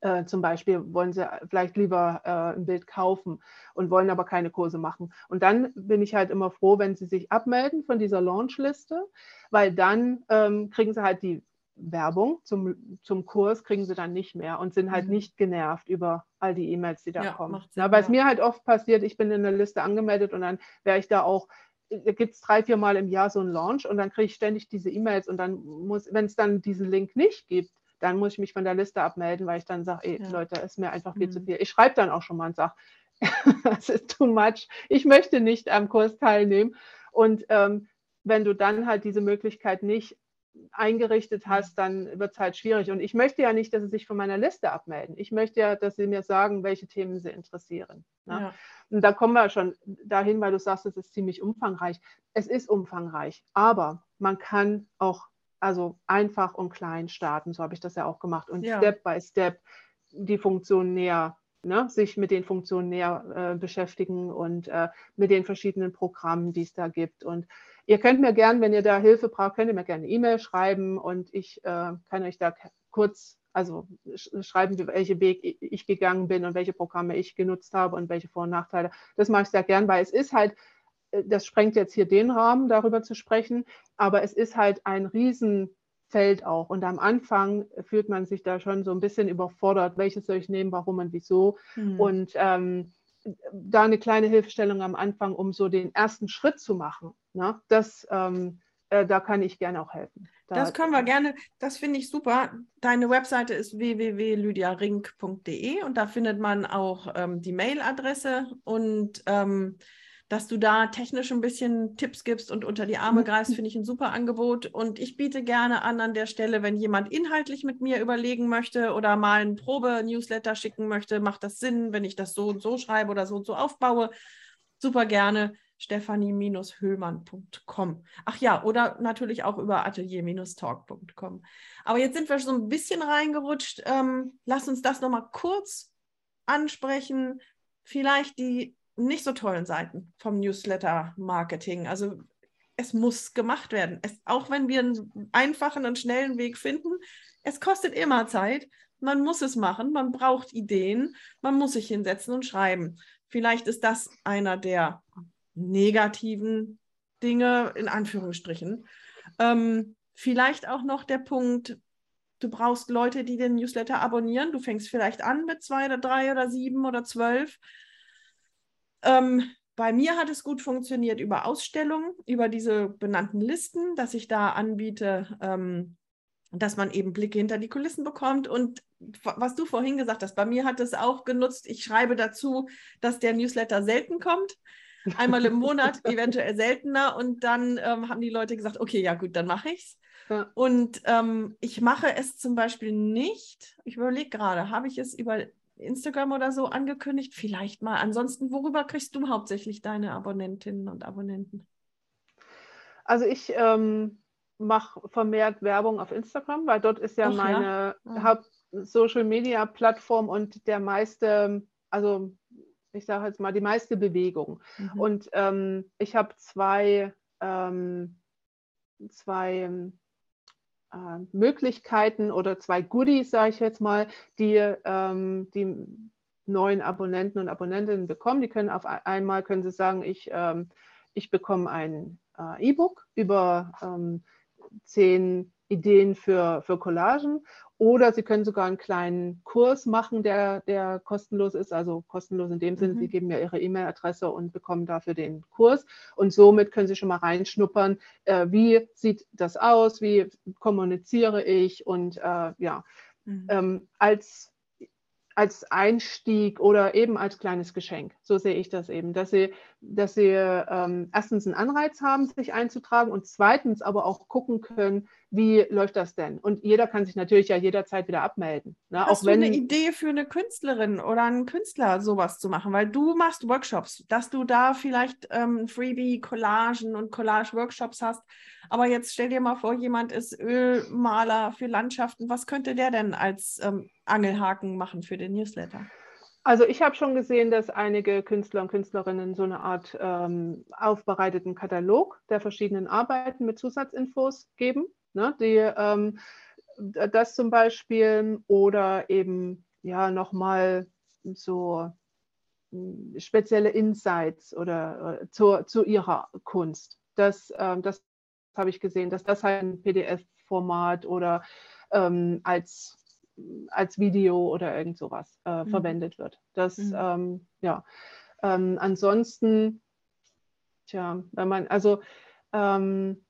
äh, zum Beispiel wollen sie vielleicht lieber äh, ein Bild kaufen und wollen aber keine Kurse machen. Und dann bin ich halt immer froh, wenn sie sich abmelden von dieser Launchliste, weil dann ähm, kriegen sie halt die Werbung zum, zum Kurs, kriegen sie dann nicht mehr und sind halt Mhm. nicht genervt über all die E-Mails, die da Ja, kommen. Ja, weil es mir halt oft passiert, ich bin in der Liste angemeldet und dann wäre ich da auch da gibt es drei, vier Mal im Jahr so einen Launch und dann kriege ich ständig diese E-Mails und dann muss, wenn es dann diesen Link nicht gibt, dann muss ich mich von der Liste abmelden, weil ich dann sage, ey Ja. Leute, ist mir einfach viel zu Mhm. viel. Ich schreibe dann auch schon mal und sage, das ist too much, ich möchte nicht am Kurs teilnehmen. Und ähm, wenn du dann halt diese Möglichkeit nicht eingerichtet hast, dann wird es halt schwierig. Und ich möchte ja nicht, dass sie sich von meiner Liste abmelden. Ich möchte ja, dass sie mir sagen, welche Themen sie interessieren. Ne? Ja. Und da kommen wir schon dahin, weil du sagst, es ist ziemlich umfangreich. Es ist umfangreich, aber man kann auch also einfach und klein starten. So habe ich das ja auch gemacht. Und Ja. Step by Step die Funktion näher, ne, sich mit den Funktionen näher äh, beschäftigen und äh, mit den verschiedenen Programmen, die es da gibt. Und ihr könnt mir gern, wenn ihr da Hilfe braucht, könnt ihr mir gerne eine E-Mail schreiben und ich äh, kann euch da kurz also sch- schreiben, welche Weg ich gegangen bin und welche Programme ich genutzt habe und welche Vor- und Nachteile. Das mache ich sehr gern, weil es ist halt, äh, das sprengt jetzt hier den Rahmen, darüber zu sprechen, aber es ist halt ein Riesenfeld auch. Und am Anfang fühlt man sich da schon so ein bisschen überfordert, welches soll ich nehmen, warum und wieso. Mhm. Und ähm, da eine kleine Hilfestellung am Anfang, um so den ersten Schritt zu machen. Ne? Das, ähm, äh, da kann ich gerne auch helfen. Da, Das können wir gerne, das finde ich super. Deine Webseite ist www.lydiarink.de und da findet man auch ähm, die Mailadresse und ähm, dass du da technisch ein bisschen Tipps gibst und unter die Arme Mhm. greifst, finde ich ein super Angebot. Und ich biete gerne an an der Stelle, wenn jemand inhaltlich mit mir überlegen möchte oder mal ein Probe-Newsletter schicken möchte, macht das Sinn, wenn ich das so und so schreibe oder so und so aufbaue. Super gerne. stephanie-höhlmann.com. Ach ja, oder natürlich auch über atelier-talk.com. Aber jetzt sind wir so ein bisschen reingerutscht. Ähm, lass uns das nochmal kurz ansprechen. Vielleicht die nicht so tollen Seiten vom Newsletter-Marketing. Also es muss gemacht werden. Es, auch wenn wir einen einfachen und schnellen Weg finden, es kostet immer Zeit. Man muss es machen, man braucht Ideen, man muss sich hinsetzen und schreiben. Vielleicht ist das einer der negativen Dinge, in Anführungsstrichen. Ähm, vielleicht auch noch der Punkt, du brauchst Leute, die den Newsletter abonnieren. Du fängst vielleicht an mit zwei oder drei oder sieben oder zwölf. Ähm, bei mir hat es gut funktioniert über Ausstellungen, über diese benannten Listen, dass ich da anbiete, ähm, dass man eben Blicke hinter die Kulissen bekommt. Und was du vorhin gesagt hast, bei mir hat es auch genutzt. Ich schreibe dazu, dass der Newsletter selten kommt. Einmal im Monat, eventuell seltener. Und dann ähm, haben die Leute gesagt, okay, ja gut, dann mache ich es. Ja. Und ähm, ich mache es zum Beispiel nicht. Ich überlege gerade, habe ich es über Instagram oder so angekündigt? Vielleicht mal. Ansonsten, worüber kriegst du hauptsächlich deine Abonnentinnen und Abonnenten? Also ich ähm, mache vermehrt Werbung auf Instagram, weil dort ist ja Ach, meine ja? Ja. Haupt-Social-Media-Plattform und der meiste, also ich sage jetzt mal, die meiste Bewegung. Mhm. Und ähm, ich habe zwei, ähm, zwei äh, Möglichkeiten oder zwei Goodies, sage ich jetzt mal, die ähm, die neuen Abonnenten und Abonnentinnen bekommen. Die können auf einmal können sie sagen, ich, ähm, ich bekomme ein äh, E-Book über ähm, zehn Ideen für, für Collagen oder Sie können sogar einen kleinen Kurs machen, der, der kostenlos ist, also kostenlos in dem Sinne, mhm. Sie geben mir Ihre E-Mail-Adresse und bekommen dafür den Kurs. Und somit können Sie schon mal reinschnuppern, äh, wie sieht das aus, wie kommuniziere ich und äh, ja, mhm. ähm, als als Einstieg oder eben als kleines Geschenk. So sehe ich das eben, dass sie, dass sie ähm, erstens einen Anreiz haben, sich einzutragen und zweitens aber auch gucken können, wie läuft das denn? Und jeder kann sich natürlich ja jederzeit wieder abmelden. Ne? Hast auch wenn, du eine Idee für eine Künstlerin oder einen Künstler, sowas zu machen? Weil du machst Workshops, dass du da vielleicht ähm, Freebie, Collagen und Collage-Workshops hast. Aber jetzt stell dir mal vor, jemand ist Ölmaler für Landschaften. Was könnte der denn als ähm, Angelhaken machen für den Newsletter? Also ich habe schon gesehen, dass einige Künstler und Künstlerinnen so eine Art ähm, aufbereiteten Katalog der verschiedenen Arbeiten mit Zusatzinfos geben. Ne? Die, ähm, das zum Beispiel oder eben ja nochmal so hm, spezielle Insights oder äh, zu, zu ihrer Kunst. Das, ähm, das habe ich gesehen, dass das halt ein PDF-Format oder ähm, als, als Video oder irgend sowas äh, mhm. verwendet wird. Das, mhm. ähm, ja. Ähm, ansonsten, tja, wenn man, also ähm,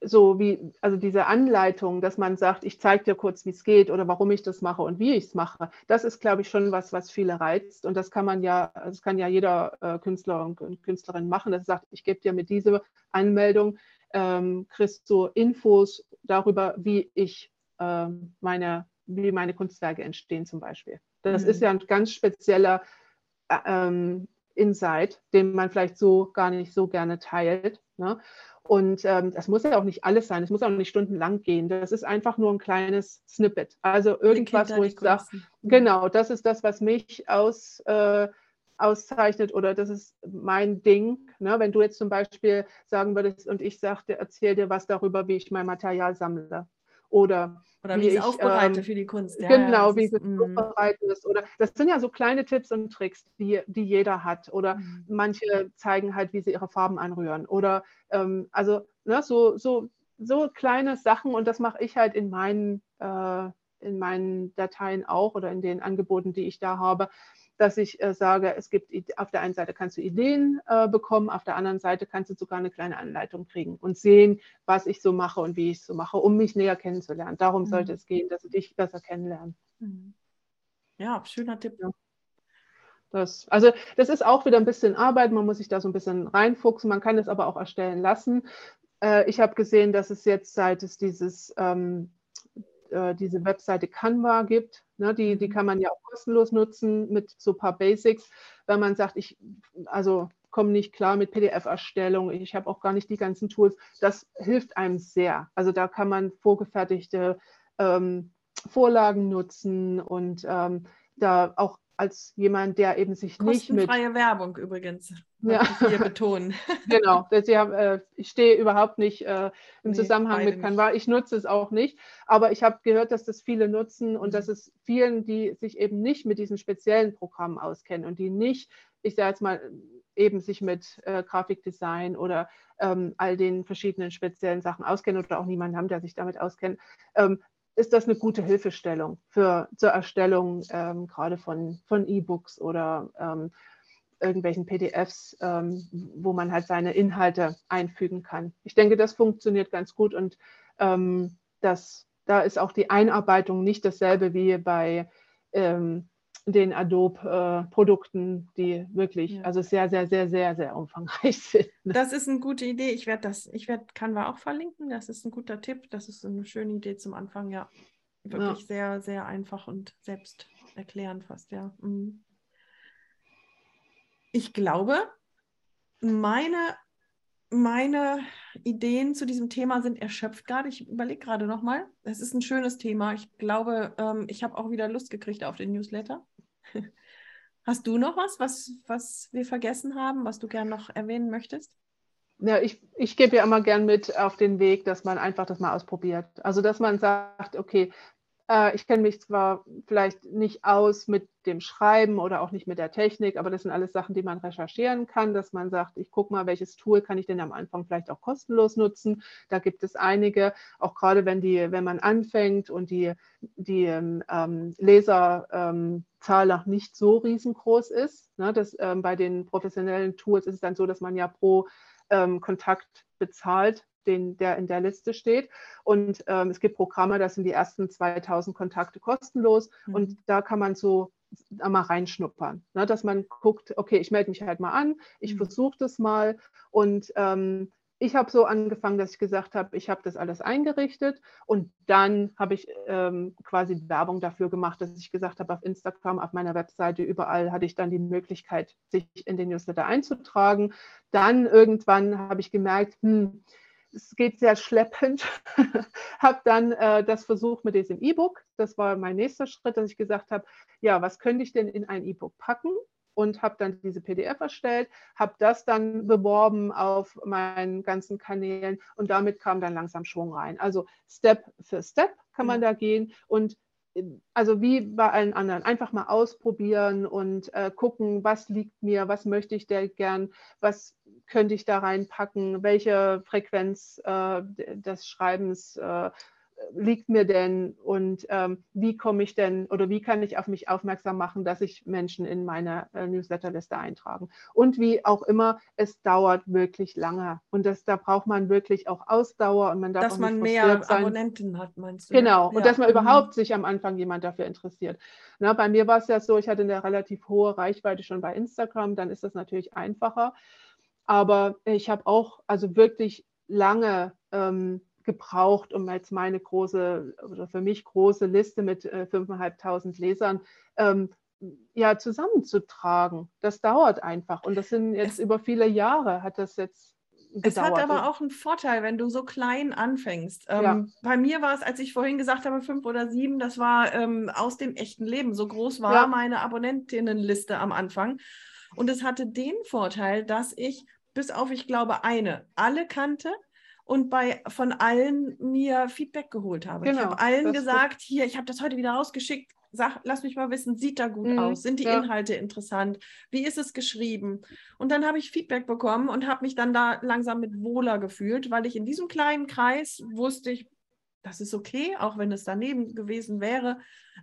so wie, also diese Anleitung, dass man sagt, ich zeige dir kurz, wie es geht oder warum ich das mache und wie ich es mache, das ist, glaube ich, schon was, was viele reizt. Und das kann man ja, das kann ja jeder äh, Künstler und Künstlerin machen, dass er sagt, ich gebe dir mit dieser Anmeldung, ähm, kriegst du Infos darüber, wie ich äh, meine, wie meine Kunstwerke entstehen zum Beispiel. Das mhm. ist ja ein ganz spezieller äh, ähm, Insight, den man vielleicht so gar nicht so gerne teilt. Ne? Und ähm, das muss ja auch nicht alles sein, es muss auch nicht stundenlang gehen. Das ist einfach nur ein kleines Snippet. Also irgendwas, wo ich sage, genau, das ist das, was mich aus, äh, auszeichnet oder das ist mein Ding. Ne? Wenn du jetzt zum Beispiel sagen würdest und ich sagte, erzähl dir was darüber, wie ich mein Material sammle. Oder, oder wie, ich es aufbereite ähm, für die Kunst. Ja, genau, wie es aufbereitet ist. Oder das sind ja so kleine Tipps und Tricks, die, die jeder hat. Oder mhm. manche zeigen halt, wie sie ihre Farben anrühren. Oder ähm, also ne, so, so, so kleine Sachen und das mache ich halt in meinen, äh, in meinen Dateien auch oder in den Angeboten, die ich da habe dass ich äh, sage, es gibt auf der einen Seite kannst du Ideen äh, bekommen, auf der anderen Seite kannst du sogar eine kleine Anleitung kriegen und sehen, was ich so mache und wie ich es so mache, um mich näher kennenzulernen. Darum mhm. sollte es gehen, dass du dich besser kennenlernen. Mhm. Ja, schöner Tipp. Ja. Das, also das ist auch wieder ein bisschen Arbeit, man muss sich da so ein bisschen reinfuchsen, man kann es aber auch erstellen lassen. Äh, ich habe gesehen, dass es jetzt, seit es dieses ähm, äh, diese Webseite Canva gibt. Ne, die, die mhm. kann man ja auch kostenlos nutzen mit so ein paar Basics. Wenn man sagt, ich, also komme nicht klar mit PDF-Erstellung, ich habe auch gar nicht die ganzen Tools. Das hilft einem sehr. Also da kann man vorgefertigte ähm, Vorlagen nutzen und ähm, da auch als jemand, der eben sich nicht mit... Kostenfreie Werbung übrigens, ja. wir betonen. genau, äh, ich stehe überhaupt nicht äh, im nee, Zusammenhang mit Canva, ich nutze es auch nicht, aber ich habe gehört, dass das viele nutzen und mhm. dass es vielen, die sich eben nicht mit diesen speziellen Programmen auskennen und die nicht, ich sage jetzt mal, eben sich mit äh, Grafikdesign oder ähm, all den verschiedenen speziellen Sachen auskennen oder auch niemanden haben, der sich damit auskennt, ähm, ist das eine gute Hilfestellung für, zur Erstellung ähm, gerade von, von E-Books oder ähm, irgendwelchen PDFs, ähm, wo man halt seine Inhalte einfügen kann. Ich denke, das funktioniert ganz gut und ähm, das, da ist auch die Einarbeitung nicht dasselbe wie bei ähm, den Adobe-Produkten, die wirklich ja. also sehr, sehr, sehr, sehr, sehr umfangreich sind. Das ist eine gute Idee. Ich werde das, ich werde Canva auch verlinken. Das ist ein guter Tipp. Das ist eine schöne Idee zum Anfang, ja. Wirklich ja. sehr, sehr einfach und selbst erklärend fast, ja. Mhm. Ich glaube, meine, meine Ideen zu diesem Thema sind erschöpft gerade. Ich überlege gerade nochmal. Es ist ein schönes Thema. Ich glaube, ähm, ich habe auch wieder Lust gekriegt auf den Newsletter. Hast du noch was, was, was wir vergessen haben, was du gerne noch erwähnen möchtest? Ja, ich, ich gebe ja immer gern mit auf den Weg, dass man einfach das mal ausprobiert. Also, dass man sagt, okay, äh, ich kenne mich zwar vielleicht nicht aus mit dem Schreiben oder auch nicht mit der Technik, aber das sind alles Sachen, die man recherchieren kann, dass man sagt, ich gucke mal, welches Tool kann ich denn am Anfang vielleicht auch kostenlos nutzen. Da gibt es einige, auch gerade wenn die, wenn man anfängt und die, die ähm, Leserzahl ähm, noch nicht so riesengroß ist. Ne, das, ähm, bei den professionellen Tools ist es dann so, dass man ja pro ähm, Kontakt bezahlt den, der in der Liste steht. Und ähm, es gibt Programme, das sind die ersten 2000 Kontakte kostenlos. Mhm. Und da kann man so mal reinschnuppern, ne, dass man guckt, okay, ich melde mich halt mal an, ich mhm. versuche das mal und ähm, ich habe so angefangen, dass ich gesagt habe, ich habe das alles eingerichtet und dann habe ich ähm, quasi Werbung dafür gemacht, dass ich gesagt habe, auf Instagram, auf meiner Webseite, überall hatte ich dann die Möglichkeit, sich in den Newsletter einzutragen. Dann irgendwann habe ich gemerkt, hm, es geht sehr schleppend. habe dann äh, das versucht mit diesem E-Book. Das war mein nächster Schritt, dass ich gesagt habe, ja, was könnte ich denn in ein E-Book packen? Und habe dann diese PDF erstellt, habe das dann beworben auf meinen ganzen Kanälen und damit kam dann langsam Schwung rein. Also Step für Step kann man da gehen und also wie bei allen anderen, einfach mal ausprobieren und äh, gucken, was liegt mir, was möchte ich denn gern, was könnte ich da reinpacken, welche Frequenz äh, des Schreibens äh, liegt mir denn und ähm, wie komme ich denn oder wie kann ich auf mich aufmerksam machen, dass sich Menschen in meine äh, Newsletterliste eintragen. Und wie auch immer, es dauert wirklich lange und das, da braucht man wirklich auch Ausdauer und man darf dass auch man mehr sein. Abonnenten hat, meinst du? Genau, ja. und dass man mhm. überhaupt sich am Anfang jemand dafür interessiert. Na, bei mir war es ja so, ich hatte eine relativ hohe Reichweite schon bei Instagram, dann ist das natürlich einfacher. Aber ich habe auch also wirklich lange ähm, gebraucht, um jetzt meine große oder für mich große Liste mit äh, 5.500 Lesern ähm, ja, zusammenzutragen. Das dauert einfach. Und das sind jetzt es, über viele Jahre hat das jetzt gedauert. Es hat aber auch einen Vorteil, wenn du so klein anfängst. Ähm, ja. Bei mir war es, als ich vorhin gesagt habe, fünf oder sieben, das war ähm, aus dem echten Leben. So groß war ja. meine Abonnentinnenliste am Anfang. Und es hatte den Vorteil, dass ich bis auf, ich glaube, eine alle kannte und bei von allen mir Feedback geholt habe. Genau, ich habe allen gesagt, hier, ich habe das heute wieder rausgeschickt, sag, lass mich mal wissen, sieht da gut mhm, aus? Sind die ja. Inhalte interessant? Wie ist es geschrieben? Und dann habe ich Feedback bekommen und habe mich dann da langsam mit wohler gefühlt, weil ich in diesem kleinen Kreis wusste ich, das ist okay, auch wenn es daneben gewesen wäre.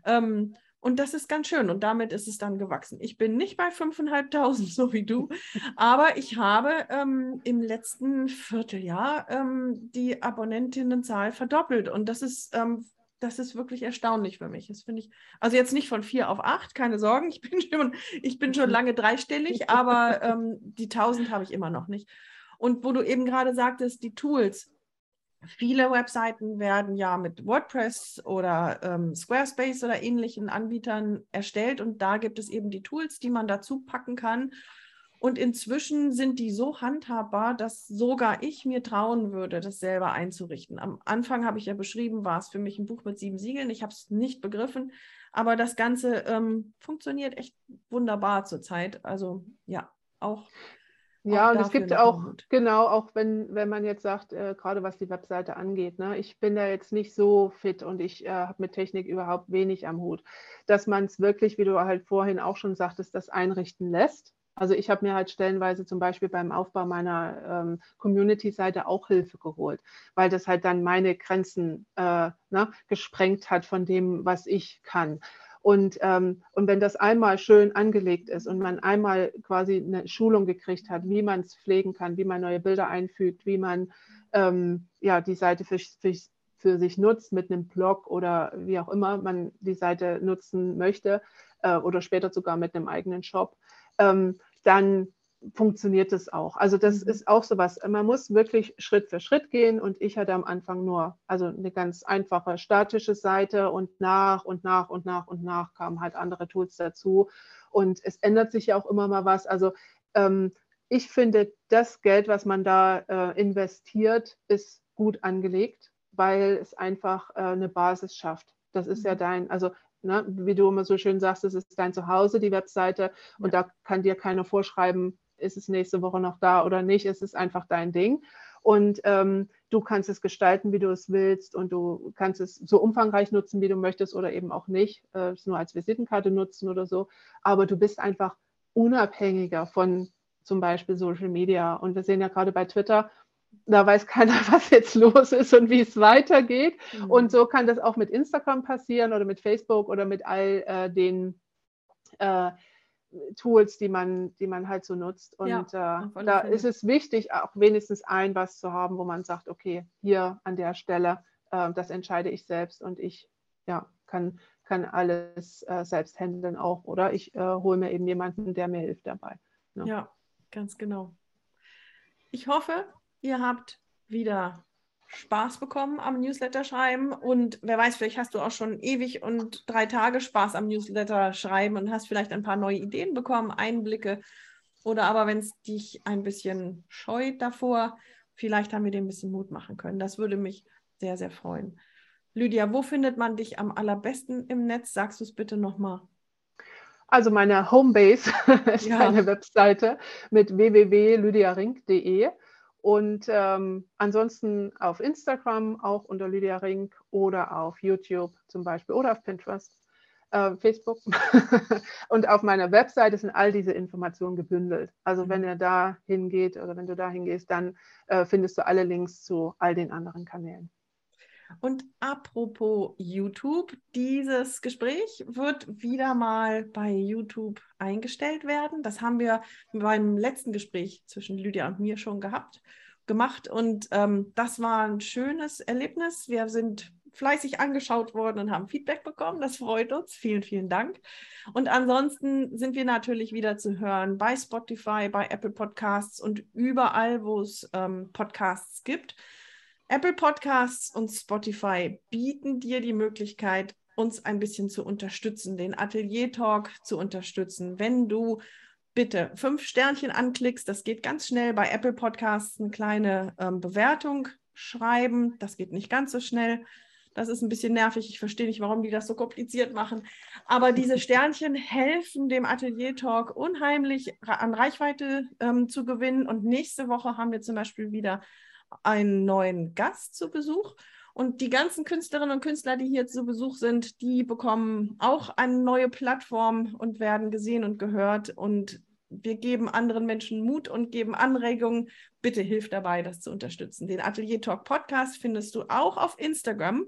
Ähm, und das ist ganz schön. Und damit ist es dann gewachsen. Ich bin nicht bei 5.500, so wie du, aber ich habe ähm, im letzten Vierteljahr ähm, die Abonnentinnenzahl verdoppelt. Und das ist, ähm, das ist wirklich erstaunlich für mich. Das finde ich, also jetzt nicht von vier auf acht, keine Sorgen. Ich bin schon, ich bin schon lange dreistellig, aber ähm, die 1000 habe ich immer noch nicht. Und wo du eben gerade sagtest, die Tools, Viele Webseiten werden ja mit WordPress oder ähm, Squarespace oder ähnlichen Anbietern erstellt und da gibt es eben die Tools, die man dazu packen kann. Und inzwischen sind die so handhabbar, dass sogar ich mir trauen würde, das selber einzurichten. Am Anfang habe ich ja beschrieben, war es für mich ein Buch mit sieben Siegeln. Ich habe es nicht begriffen, aber das Ganze ähm, funktioniert echt wunderbar zurzeit. Also ja, auch. Ja, und es gibt auch, Mut. genau, auch wenn, wenn man jetzt sagt, äh, gerade was die Webseite angeht, ne, ich bin da jetzt nicht so fit und ich äh, habe mit Technik überhaupt wenig am Hut, dass man es wirklich, wie du halt vorhin auch schon sagtest, das einrichten lässt also ich habe mir halt stellenweise zum Beispiel beim Aufbau meiner ähm, Community-Seite auch Hilfe geholt, weil das halt dann meine Grenzen äh, ne, gesprengt hat von dem, was ich kann. Und, ähm, und wenn das einmal schön angelegt ist und man einmal quasi eine Schulung gekriegt hat, wie man es pflegen kann, wie man neue Bilder einfügt, wie man ähm, ja, die Seite für, für, für, sich nutzt mit einem Blog oder wie auch immer man die Seite nutzen möchte äh, oder später sogar mit einem eigenen Shop, ähm, dann funktioniert es auch. Also das mhm. ist auch sowas. Man muss wirklich Schritt für Schritt gehen und ich hatte am Anfang nur also eine ganz einfache statische Seite und nach und nach und nach und nach kamen halt andere Tools dazu und es ändert sich ja auch immer mal was. Also ähm, ich finde, das Geld, was man da äh, investiert, ist gut angelegt, weil es einfach äh, eine Basis schafft. Das ist ja mhm. dein, also Ne? Wie du immer so schön sagst, es ist dein Zuhause, die Webseite, und ja. da kann dir keiner vorschreiben, ist es nächste Woche noch da oder nicht. Es ist einfach dein Ding. Und ähm, du kannst es gestalten, wie du es willst, und du kannst es so umfangreich nutzen, wie du möchtest, oder eben auch nicht, äh, es nur als Visitenkarte nutzen oder so. Aber du bist einfach unabhängiger von zum Beispiel Social Media. Und wir sehen ja gerade bei Twitter, da weiß keiner, was jetzt los ist und wie es weitergeht. Mhm. Und so kann das auch mit Instagram passieren oder mit Facebook oder mit all äh, den äh, Tools, die man, die man halt so nutzt. Und ja, äh, da ist es wichtig, auch wenigstens ein was zu haben, wo man sagt, okay, hier an der Stelle, äh, das entscheide ich selbst und ich ja, kann, kann alles äh, selbst handeln auch. Oder ich äh, hole mir eben jemanden, der mir hilft dabei. Ja, ja ganz genau. Ich hoffe, Ihr habt wieder Spaß bekommen am Newsletter schreiben und wer weiß, vielleicht hast du auch schon ewig und drei Tage Spaß am Newsletter schreiben und hast vielleicht ein paar neue Ideen bekommen, Einblicke oder aber wenn es dich ein bisschen scheut davor, vielleicht haben wir dir ein bisschen Mut machen können. Das würde mich sehr, sehr freuen. Lydia, wo findet man dich am allerbesten im Netz? Sagst du es bitte nochmal. Also meine Homebase ist ja. eine Webseite mit www.lydiarink.de. Und ähm, ansonsten auf Instagram auch unter Lydia Rink oder auf YouTube zum Beispiel oder auf Pinterest, äh, Facebook. und auf meiner Webseite sind all diese Informationen gebündelt. Also wenn mhm. ihr da hingeht oder wenn du da hingehst, dann äh, findest du alle Links zu all den anderen Kanälen. Und apropos YouTube, dieses Gespräch wird wieder mal bei YouTube eingestellt werden. Das haben wir beim letzten Gespräch zwischen Lydia und mir schon gehabt, gemacht. Und ähm, das war ein schönes Erlebnis. Wir sind fleißig angeschaut worden und haben Feedback bekommen. Das freut uns. Vielen, vielen Dank. Und ansonsten sind wir natürlich wieder zu hören bei Spotify, bei Apple Podcasts und überall, wo es ähm, Podcasts gibt. Apple Podcasts und Spotify bieten dir die Möglichkeit, uns ein bisschen zu unterstützen, den Atelier Talk zu unterstützen. Wenn du bitte fünf Sternchen anklickst, das geht ganz schnell bei Apple Podcasts, eine kleine ähm, Bewertung schreiben, das geht nicht ganz so schnell. Das ist ein bisschen nervig. Ich verstehe nicht, warum die das so kompliziert machen. Aber diese Sternchen helfen dem Atelier Talk unheimlich an Reichweite ähm, zu gewinnen. Und nächste Woche haben wir zum Beispiel wieder einen neuen Gast zu Besuch. Und die ganzen Künstlerinnen und Künstler, die hier zu Besuch sind, die bekommen auch eine neue Plattform und werden gesehen und gehört. Und wir geben anderen Menschen Mut und geben Anregungen. Bitte hilf dabei, das zu unterstützen. Den Atelier Talk Podcast findest du auch auf Instagram.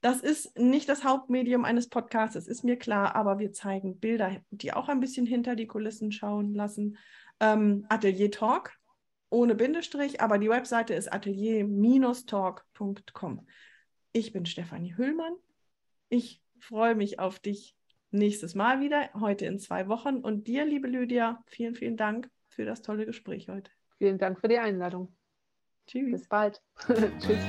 Das ist nicht das Hauptmedium eines Podcasts, ist mir klar, aber wir zeigen Bilder, die auch ein bisschen hinter die Kulissen schauen lassen. Ähm, Atelier Talk ohne Bindestrich, aber die Webseite ist atelier-talk.com. Ich bin Stefanie Hüllmann. Ich freue mich auf dich nächstes Mal wieder, heute in zwei Wochen. Und dir, liebe Lydia, vielen, vielen Dank für das tolle Gespräch heute. Vielen Dank für die Einladung. Tschüss. Bis bald. Tschüss.